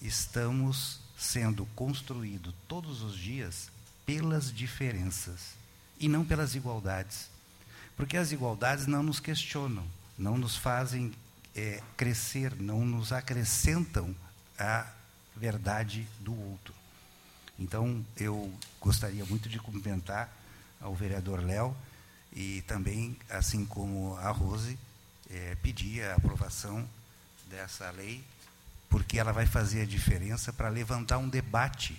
estamos sendo construído todos os dias pelas diferenças e não pelas igualdades. Porque as igualdades não nos questionam, não nos fazem é, crescer, não nos acrescentam a verdade do outro. Então, eu gostaria muito de cumprimentar ao vereador Léo e também, assim como a Rose, é, pedir a aprovação dessa lei, porque ela vai fazer a diferença para levantar um debate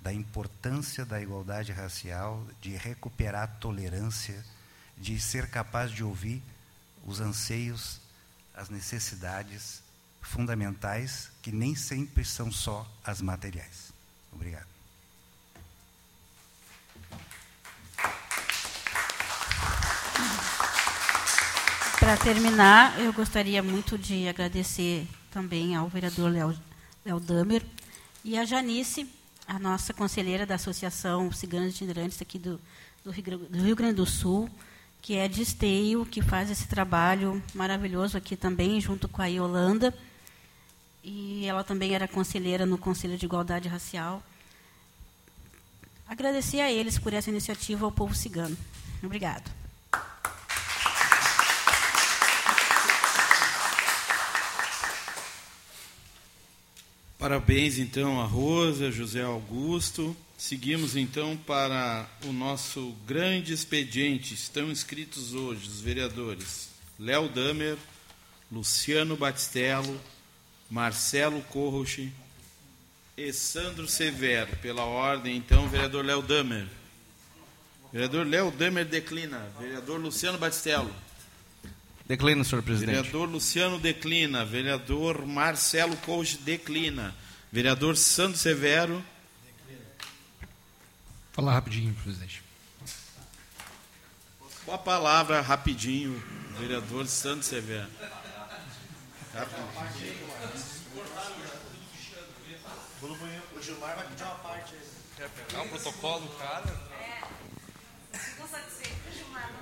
da importância da igualdade racial, de recuperar a tolerância, de ser capaz de ouvir os anseios, as necessidades fundamentais, que nem sempre são só as materiais. Obrigado. Para terminar, eu gostaria muito de agradecer também ao vereador Léo, Léo Damer e a Janice, a nossa conselheira da Associação Ciganos Itinerantes aqui do, do, Rio, do Rio Grande do Sul, que é de esteio, que faz esse trabalho maravilhoso aqui também, junto com a Yolanda. E ela também era conselheira no Conselho de Igualdade Racial. Agradecer a eles por essa iniciativa ao povo cigano. Obrigado. Parabéns, então, a Rosa, José Augusto. Seguimos, então, para o nosso grande expediente. Estão inscritos hoje os vereadores Léo Damer, Luciano Batistello, Marcelo Corroche e Sandro Severo. Pela ordem, então, vereador Léo Damer. Vereador Léo Damer declina. Vereador Luciano Batistello. Declina, senhor presidente. Vereador Luciano declina. Vereador Marcelo Couche declina. Vereador Sandro Severo. Declina. Falar rapidinho, presidente. Com a palavra, rapidinho, vereador Sandro Severo. Rapidinho. O Gilmar vai pedir uma parte aí. Quer pegar o protocolo, cara?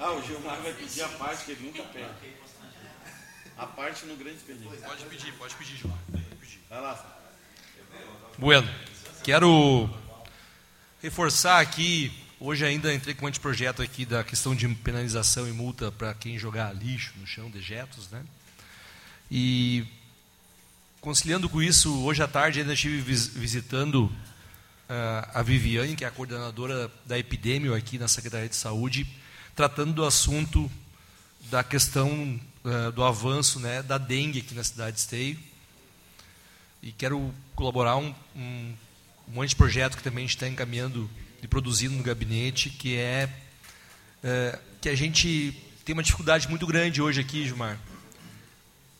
Ah, o Gilmar vai pedir a parte que ele nunca pede. A parte no grande expediente. Pode pedir, pode pedir, Gilmar. Vai lá. Bueno, quero reforçar aqui, hoje ainda entrei com um anteprojeto aqui da questão de penalização e multa para quem jogar lixo no chão, dejetos, né? E conciliando com isso, hoje à tarde ainda estive visitando uh, a Viviane, que é a coordenadora da Epidemio aqui na Secretaria de Saúde, tratando do assunto da questão uh, do avanço né, da dengue aqui na cidade de Esteio. E quero colaborar um, um, um anteprojeto que também a gente está encaminhando e produzindo no gabinete, que é, é, que a gente tem uma dificuldade muito grande hoje aqui, Gilmar,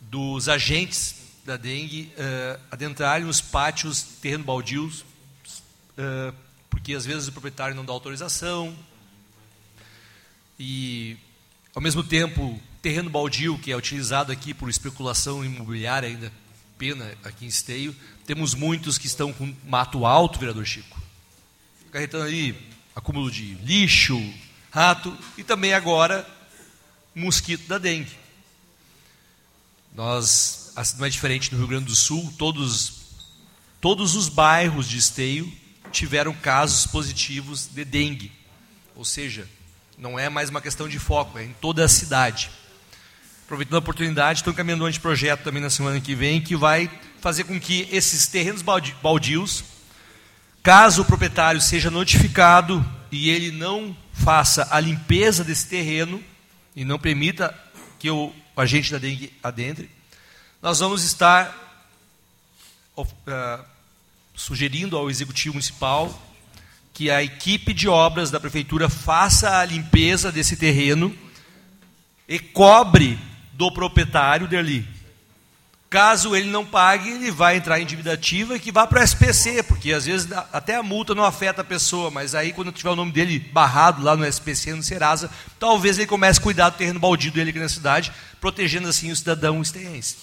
dos agentes da dengue é, adentrarem nos pátios terreno baldios, porque às vezes o proprietário não dá autorização e ao mesmo tempo terreno baldio que é utilizado aqui por especulação imobiliária ainda pena aqui em Esteio, temos muitos que estão com mato alto, vereador Chico. Acarretando aí acúmulo de lixo, rato e também agora mosquito da dengue. Nós, não é diferente no Rio Grande do Sul, todos, todos os bairros de Esteio tiveram casos positivos de dengue. Ou seja, não é mais uma questão de foco, é em toda a cidade. Aproveitando a oportunidade, estou encaminhando um anteprojeto também na semana que vem, que vai fazer com que esses terrenos baldios, caso o proprietário seja notificado e ele não faça a limpeza desse terreno e não permita que o agente da dengue adentre, nós vamos estar uh, sugerindo ao executivo municipal que a equipe de obras da prefeitura faça a limpeza desse terreno e cobre do proprietário dali. Caso ele não pague, ele vai entrar em dívida ativa e que vá para o SPC, porque às vezes até a multa não afeta a pessoa, mas aí quando tiver o nome dele barrado lá no SPC, no Serasa, talvez ele comece a cuidar do terreno baldio dele aqui na cidade, protegendo assim o cidadão esteense.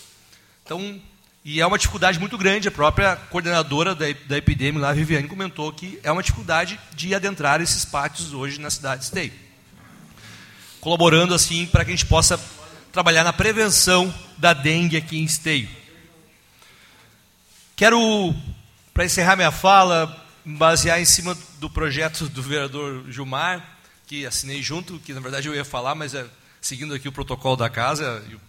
Então, e é uma dificuldade muito grande, a própria coordenadora da, da epidemia lá, Viviane, comentou que é uma dificuldade de adentrar esses pátios hoje na cidade de Esteio. Colaborando assim para que a gente possa trabalhar na prevenção da dengue aqui em Esteio. Quero, para encerrar minha fala, basear em cima do projeto do vereador Gilmar, que assinei junto, que na verdade eu ia falar, mas é, seguindo aqui o protocolo da casa, eu,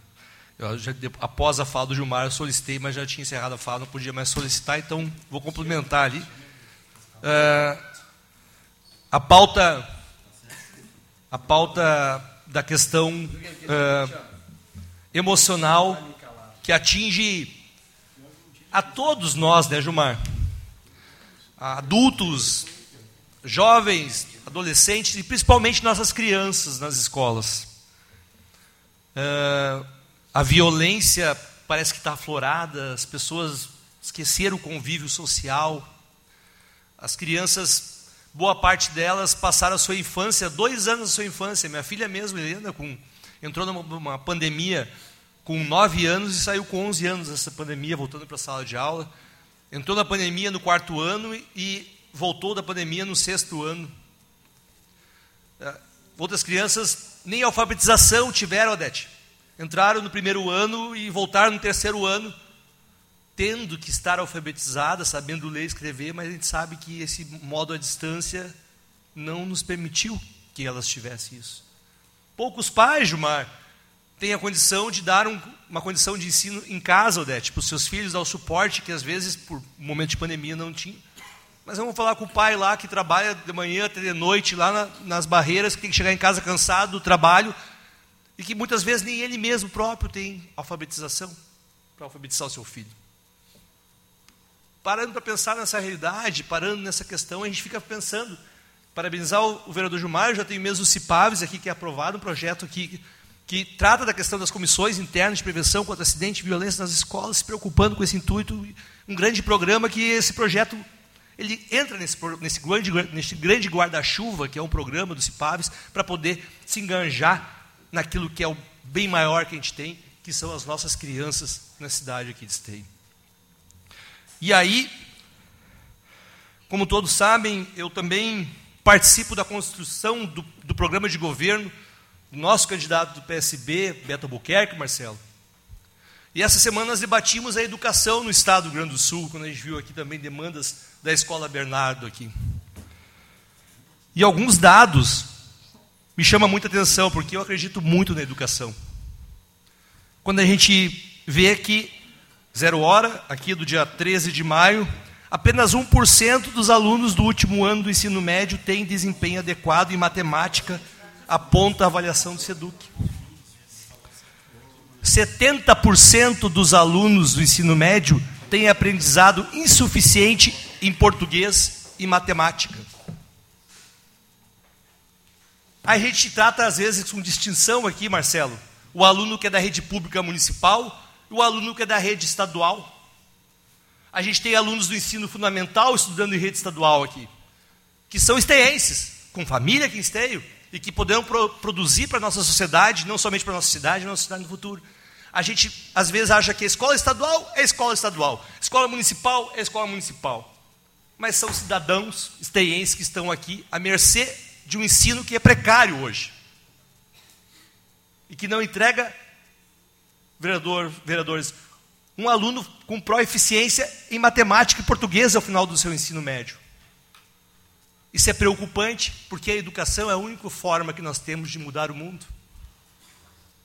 eu já, após a fala do Gilmar eu solicitei, mas já tinha encerrado a fala, não podia mais solicitar, então vou complementar ali. É, a pauta, a pauta da questão é, emocional que atinge a todos nós, né, Gilmar? Adultos, jovens, adolescentes e principalmente nossas crianças nas escolas. Uh, a violência parece que está aflorada, as pessoas esqueceram o convívio social. As crianças, boa parte delas passaram a sua infância, dois anos da sua infância. Minha filha mesmo, Helena, com, entrou numa pandemia com nove anos e saiu com 11 anos dessa pandemia, voltando para a sala de aula. Entrou na pandemia no quarto ano e voltou da pandemia no sexto ano. É, outras crianças nem alfabetização tiveram, Odete. Entraram no primeiro ano e voltaram no terceiro ano, tendo que estar alfabetizada, sabendo ler e escrever, mas a gente sabe que esse modo à distância não nos permitiu que elas tivessem isso. Poucos pais, Gilmar, tem a condição de dar um, uma condição de ensino em casa, Odete, para os seus filhos, dar o suporte que às vezes, por momento de pandemia, não tinha. Mas vamos falar com o pai lá que trabalha de manhã até de noite, lá na, nas barreiras, que tem que chegar em casa cansado do trabalho, e que muitas vezes nem ele mesmo próprio tem alfabetização para alfabetizar o seu filho. Parando para pensar nessa realidade, parando nessa questão, a gente fica pensando. Parabenizar o, vereador Gilmar, já tem mesmo o CIPAVES aqui, que é aprovado, um projeto aqui que trata da questão das comissões internas de prevenção contra acidente e violência nas escolas, se preocupando com esse intuito, um grande programa que esse projeto ele entra nesse, nesse grande, grande guarda-chuva, que é um programa do CIPAVES, para poder se enganjar naquilo que é o bem maior que a gente tem, que são as nossas crianças na cidade aqui de Esteio. E aí, como todos sabem, eu também participo da construção do, do programa de governo nosso candidato do PSB, Beto Albuquerque, Marcelo. E essa semana nós debatimos a educação no estado do Rio Grande do Sul, quando a gente viu aqui também demandas da Escola Bernardo aqui. E alguns dados me chamam muita atenção, porque eu acredito muito na educação. Quando a gente vê que, zero hora, aqui do dia 13 de maio, apenas 1% dos alunos do último ano do ensino médio têm desempenho adequado em matemática aponta a avaliação do SEDUC. 70% dos alunos do ensino médio têm aprendizado insuficiente em português e matemática. A gente trata, às vezes, com distinção aqui, Marcelo, o aluno que é da rede pública municipal e o aluno que é da rede estadual. A gente tem alunos do ensino fundamental estudando em rede estadual aqui, que são esteenses, com família aqui em Esteio, e que podemos pro produzir para a nossa sociedade, não somente para a nossa cidade, mas nossa cidade no futuro. A gente, às vezes, acha que a escola estadual é escola estadual, escola municipal é escola municipal. Mas são cidadãos esteienses que estão aqui à mercê de um ensino que é precário hoje. E que não entrega, vereador, vereadores, um aluno com proeficiência em matemática e português ao final do seu ensino médio. Isso é preocupante, porque a educação é a única forma que nós temos de mudar o mundo,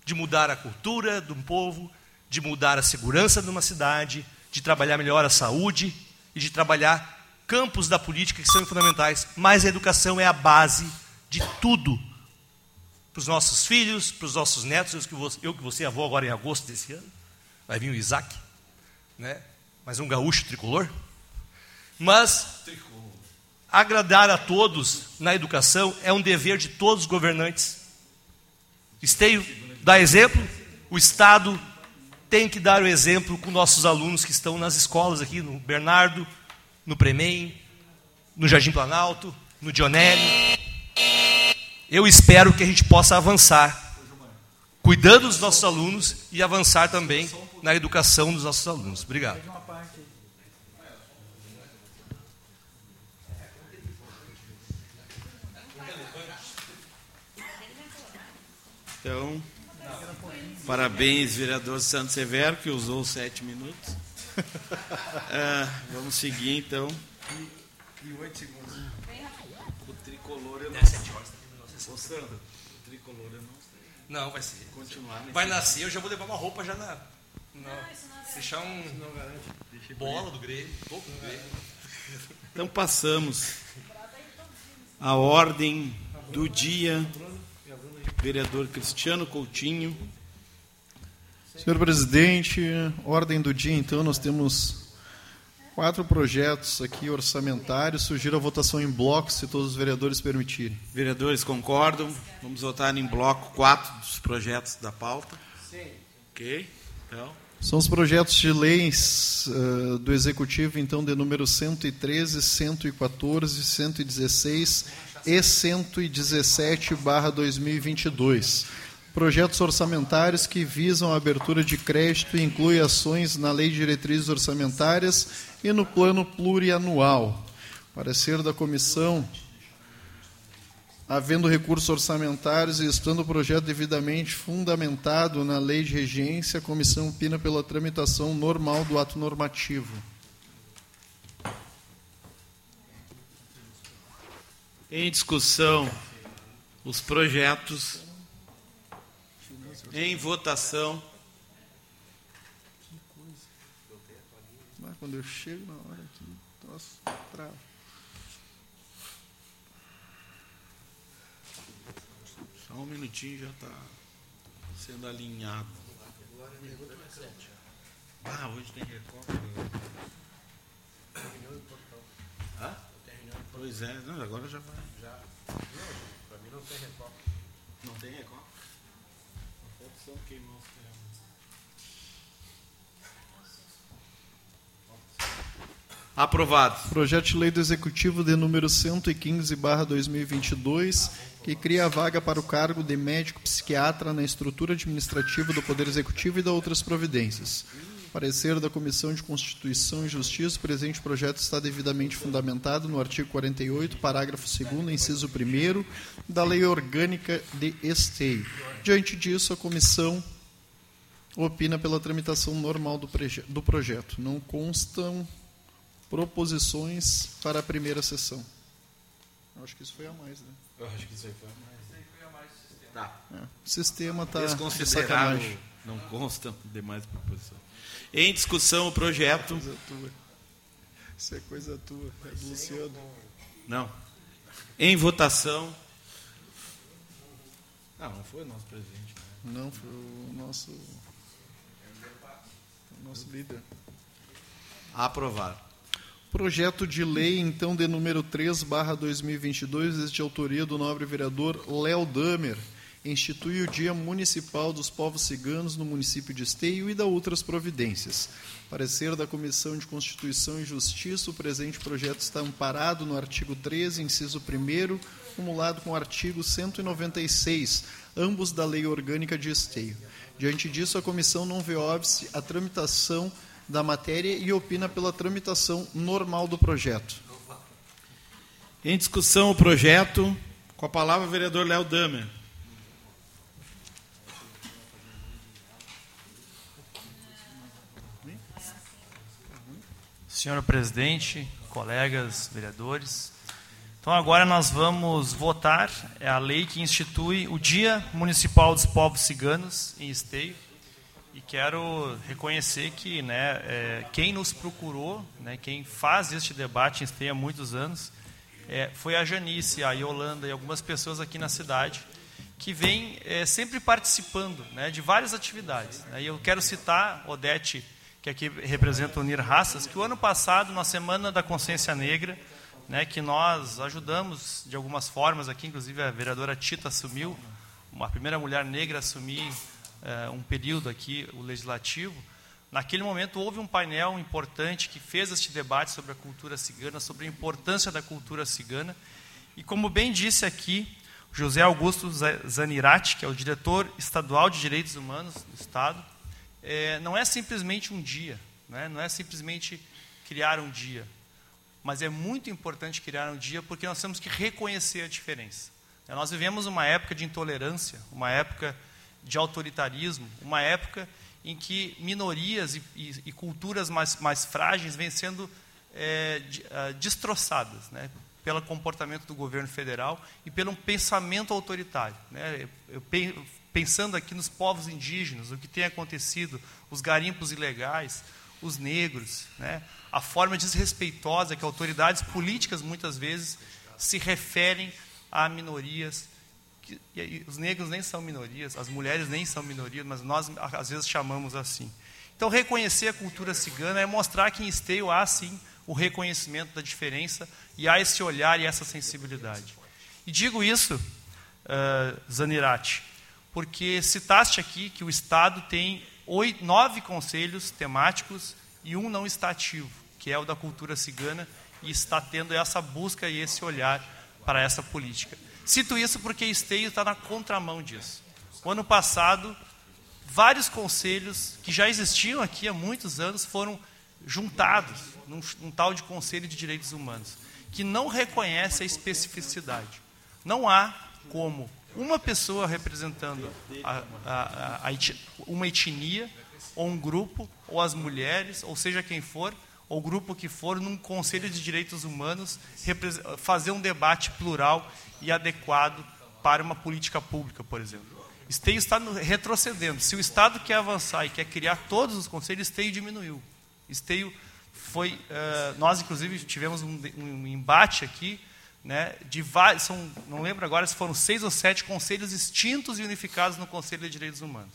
de mudar a cultura de um povo, de mudar a segurança de uma cidade, de trabalhar melhor a saúde e de trabalhar campos da política que são fundamentais. Mas a educação é a base de tudo para os nossos filhos, para os nossos netos. Eu que, vou, eu que vou ser avô agora em agosto desse ano, vai vir o Isaac, né? mas um gaúcho tricolor. Mas Agradar a todos na educação é um dever de todos os governantes. Esteio dá exemplo, o Estado tem que dar o exemplo com nossos alunos que estão nas escolas aqui, no Bernardo, no Premem, no Jardim Planalto, no Dionélio. Eu espero que a gente possa avançar, cuidando dos nossos alunos e avançar também na educação dos nossos alunos. Obrigado. Então, parabéns, vereador Santos Severo, que usou sete minutos. Ah, vamos seguir, então. E oito segundos. O tricolor eu não sei. Ô, Sandro, o tricolor eu não sei. Não, vai ser. Continuar Vai nascer, eu já vou levar uma roupa já na. na deixar um. Não garante. Bola do Grêmio, topo do Grêmio. Então passamos a ordem do dia vereador Cristiano Coutinho. Senhor presidente, ordem do dia, então, nós temos quatro projetos aqui orçamentários. Sugiro a votação em bloco, se todos os vereadores permitirem. Vereadores concordam? Vamos votar em bloco quatro dos projetos da pauta? Sim. Ok. Então. São os projetos de leis uh, do Executivo, então, de número 113, 114, 116 e 117, barra 2022 projetos orçamentários que visam a abertura de crédito e incluem ações na Lei de Diretrizes Orçamentárias e no Plano Plurianual. Parecer da comissão, havendo recursos orçamentários e estando o projeto devidamente fundamentado na Lei de Regência, a comissão opina pela tramitação normal do ato normativo. Em discussão, os projetos em votação. Que coisa. Mas quando eu chego na hora aqui, troço trava. Só um minutinho já está sendo alinhado. Ah, hoje tem recopa. Hã? Pois é, não, agora já vai. Já. Para mim não tem recopa. Não tem recopa? Aprovado. Projeto de lei do Executivo de número 115, barra 2022, que cria a vaga para o cargo de médico psiquiatra na estrutura administrativa do Poder Executivo e da outras providências. Parecer da Comissão de Constituição e Justiça, o presente projeto está devidamente fundamentado no artigo 48, parágrafo 2 inciso 1 da Lei Orgânica de Esteio. Diante disso, a comissão opina pela tramitação normal do, do projeto. Não constam proposições para a primeira sessão. Eu acho que isso foi a mais, né? Eu acho que isso aí foi a mais. Isso aí foi a mais sistema. Tá. É, o sistema está Desconsiderável. Não constam demais proposições. Em discussão o projeto. Coisa tua. Isso é coisa tua, é do Luciano. Não. Em votação. Ah, não foi o nosso presidente. Né? Não, foi o nosso. O nosso líder. Aprovado. Projeto de lei, então, de número 3, barra 2022, de autoria do nobre vereador Léo Damer institui o Dia Municipal dos Povos Ciganos no município de Esteio e da outras providências. Parecer da Comissão de Constituição e Justiça, o presente projeto está amparado no artigo 13, inciso 1 acumulado com o artigo 196, ambos da Lei Orgânica de Esteio. Diante disso, a comissão não vê óbice a tramitação da matéria e opina pela tramitação normal do projeto. Em discussão o projeto, com a palavra o vereador Léo Damer. Senhor presidente, colegas, vereadores. Então agora nós vamos votar é a lei que institui o Dia Municipal dos Povos Ciganos em Esteio. E quero reconhecer que né, é, quem nos procurou, né, quem faz este debate em Esteio há muitos anos, é, foi a Janice, a Yolanda e algumas pessoas aqui na cidade que vêm é, sempre participando né, de várias atividades. Né, e eu quero citar Odete que aqui representa Unir Raças, que o ano passado, na Semana da Consciência Negra, né, que nós ajudamos de algumas formas aqui, inclusive a vereadora Tita assumiu, a primeira mulher negra a assumir é, um período aqui, o legislativo. Naquele momento houve um painel importante que fez este debate sobre a cultura cigana, sobre a importância da cultura cigana. E como bem disse aqui, José Augusto Zanirati, que é o diretor estadual de Direitos Humanos do Estado, é, não é simplesmente um dia, né? não é simplesmente criar um dia, mas é muito importante criar um dia porque nós temos que reconhecer a diferença. É, nós vivemos uma época de intolerância, uma época de autoritarismo, uma época em que minorias e, e, e culturas mais, mais frágeis vêm sendo é, de, uh, destroçadas né, pelo comportamento do governo federal e pelo pensamento autoritário. Né. Eu, eu, pensando aqui nos povos indígenas, o que tem acontecido, os garimpos ilegais, os negros, né? a forma desrespeitosa que autoridades políticas muitas vezes se referem a minorias que, os negros nem são minorias, as mulheres nem são minorias, mas nós às vezes chamamos assim. Então, reconhecer a cultura cigana é mostrar que em Esteio há, sim, o reconhecimento da diferença e há esse olhar e essa sensibilidade. E digo isso, uh, Zanirati, porque citaste aqui que o Estado tem oito, nove conselhos temáticos e um não está ativo, que é o da cultura cigana, e está tendo essa busca e esse olhar para essa política. Cito isso porque Esteio está na contramão disso. O ano passado, vários conselhos que já existiam aqui há muitos anos foram juntados num, num tal de Conselho de Direitos Humanos, que não reconhece a especificidade. Não há como uma pessoa representando a, a, a, uma etnia, ou um grupo, ou as mulheres, ou seja quem for, ou grupo que for, num Conselho de Direitos Humanos, fazer um debate plural e adequado para uma política pública, por exemplo. Esteio está retrocedendo. Se o Estado quer avançar e quer criar todos os conselhos, Esteio diminuiu. Esteio foi. Uh, nós, inclusive, tivemos um, um embate aqui, né, de vários. São, não lembro agora se foram seis ou sete conselhos extintos e unificados no Conselho de Direitos Humanos.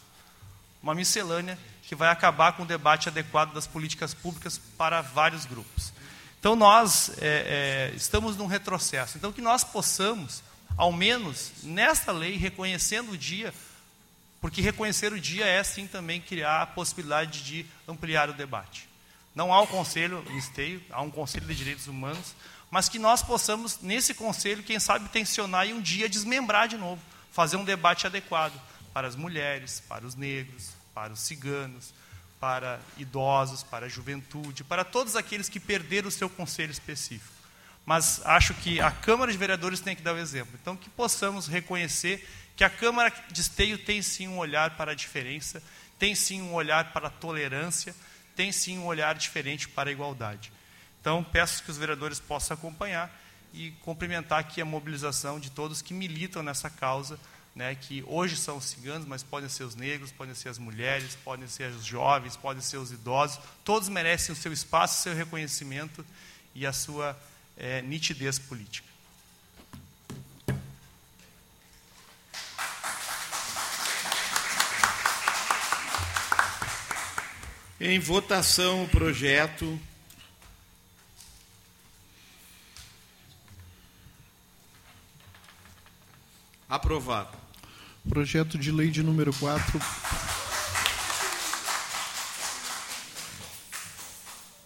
Uma miscelânea que vai acabar com o debate adequado das políticas públicas para vários grupos. Então, nós é, é, estamos num retrocesso. Então, que nós possamos, ao menos nesta lei, reconhecendo o dia, porque reconhecer o dia é sim também criar a possibilidade de ampliar o debate. Não há um conselho em esteio, há um conselho de direitos humanos, mas que nós possamos, nesse conselho, quem sabe, tensionar e um dia desmembrar de novo, fazer um debate adequado para as mulheres, para os negros, para os ciganos, para idosos, para a juventude, para todos aqueles que perderam o seu conselho específico. Mas acho que a Câmara de Vereadores tem que dar o exemplo. Então, que possamos reconhecer que a Câmara de Esteio tem sim um olhar para a diferença, tem sim um olhar para a tolerância, tem sim um olhar diferente para a igualdade. Então, peço que os vereadores possam acompanhar e cumprimentar aqui a mobilização de todos que militam nessa causa, né, que hoje são os ciganos, mas podem ser os negros, podem ser as mulheres, podem ser os jovens, podem ser os idosos, todos merecem o seu espaço, o seu reconhecimento e a sua é, nitidez política. Em votação o projeto. Aprovado. Projeto de lei de número 4.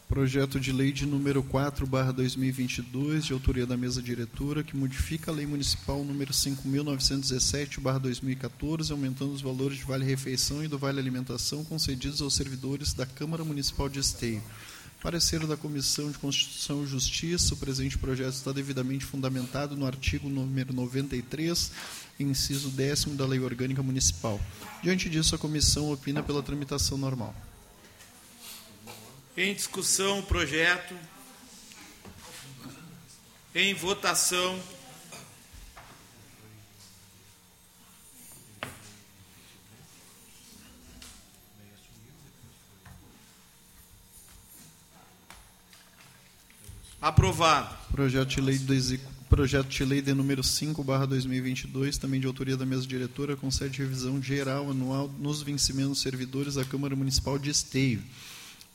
Projeto de lei de número 4, barra 2022, de autoria da mesa diretora, que modifica a lei municipal número 5.917, barra 2014, aumentando os valores de vale-refeição e do vale-alimentação concedidos aos servidores da Câmara Municipal de Esteio. Parecer da Comissão de Constituição e Justiça, o presente projeto está devidamente fundamentado no artigo número 93, inciso 10 da Lei Orgânica Municipal. Diante disso, a comissão opina pela tramitação normal. Em discussão o projeto. Em votação. Aprovado. Projeto de lei do Projeto de lei de número 5, barra 2022, também de autoria da mesa diretora, concede revisão geral anual nos vencimentos servidores da Câmara Municipal de Esteio.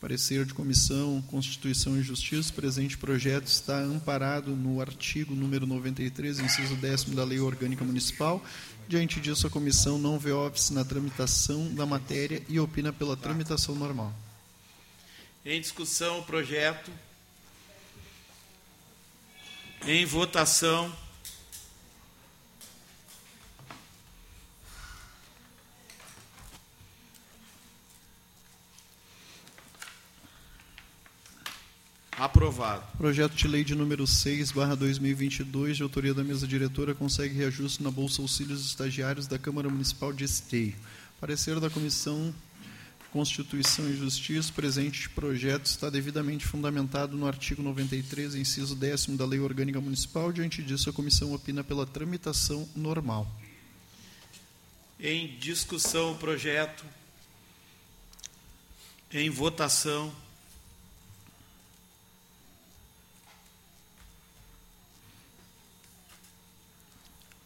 Parecer de Comissão, Constituição e Justiça, presente projeto está amparado no artigo número 93, inciso 10 da Lei Orgânica Municipal. Diante disso, a comissão não vê óbice na tramitação da matéria e opina pela tramitação normal. Em discussão, o projeto. Em votação. Aprovado. Projeto de lei de número 6, barra 2022, de autoria da mesa diretora, consegue reajuste na Bolsa Auxílios Estagiários da Câmara Municipal de Esteio. Parecer da Comissão Constituição e Justiça, presente projeto está devidamente fundamentado no artigo 93, inciso 10 da Lei Orgânica Municipal. Diante disso, a comissão opina pela tramitação normal. Em discussão o projeto. Em votação.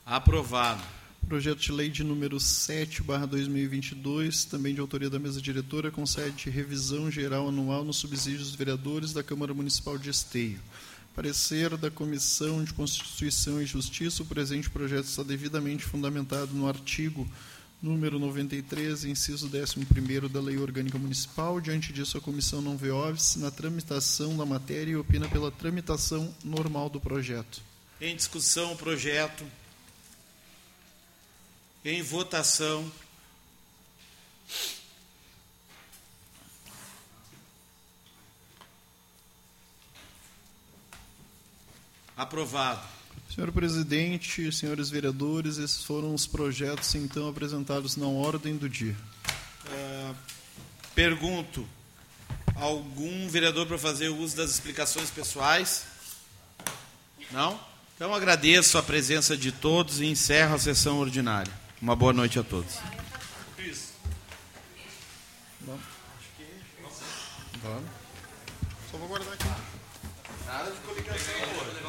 Aprovado. Projeto de lei de número 7, barra 2022, também de autoria da mesa diretora, concede revisão geral anual nos subsídios dos vereadores da Câmara Municipal de Esteio. Parecer da Comissão de Constituição e Justiça, o presente projeto está devidamente fundamentado no artigo número 93, inciso 11 da Lei Orgânica Municipal. Diante disso, a comissão não vê óbice na tramitação da matéria e opina pela tramitação normal do projeto. Em discussão o projeto. Em votação. Aprovado. Senhor presidente, senhores vereadores, esses foram os projetos então apresentados na ordem do dia. Uh, pergunto: algum vereador para fazer uso das explicações pessoais? Não? Então agradeço a presença de todos e encerro a sessão ordinária. Uma boa noite a todos. Isso. Vamos. Só vou guardar aqui. Nada de coligação.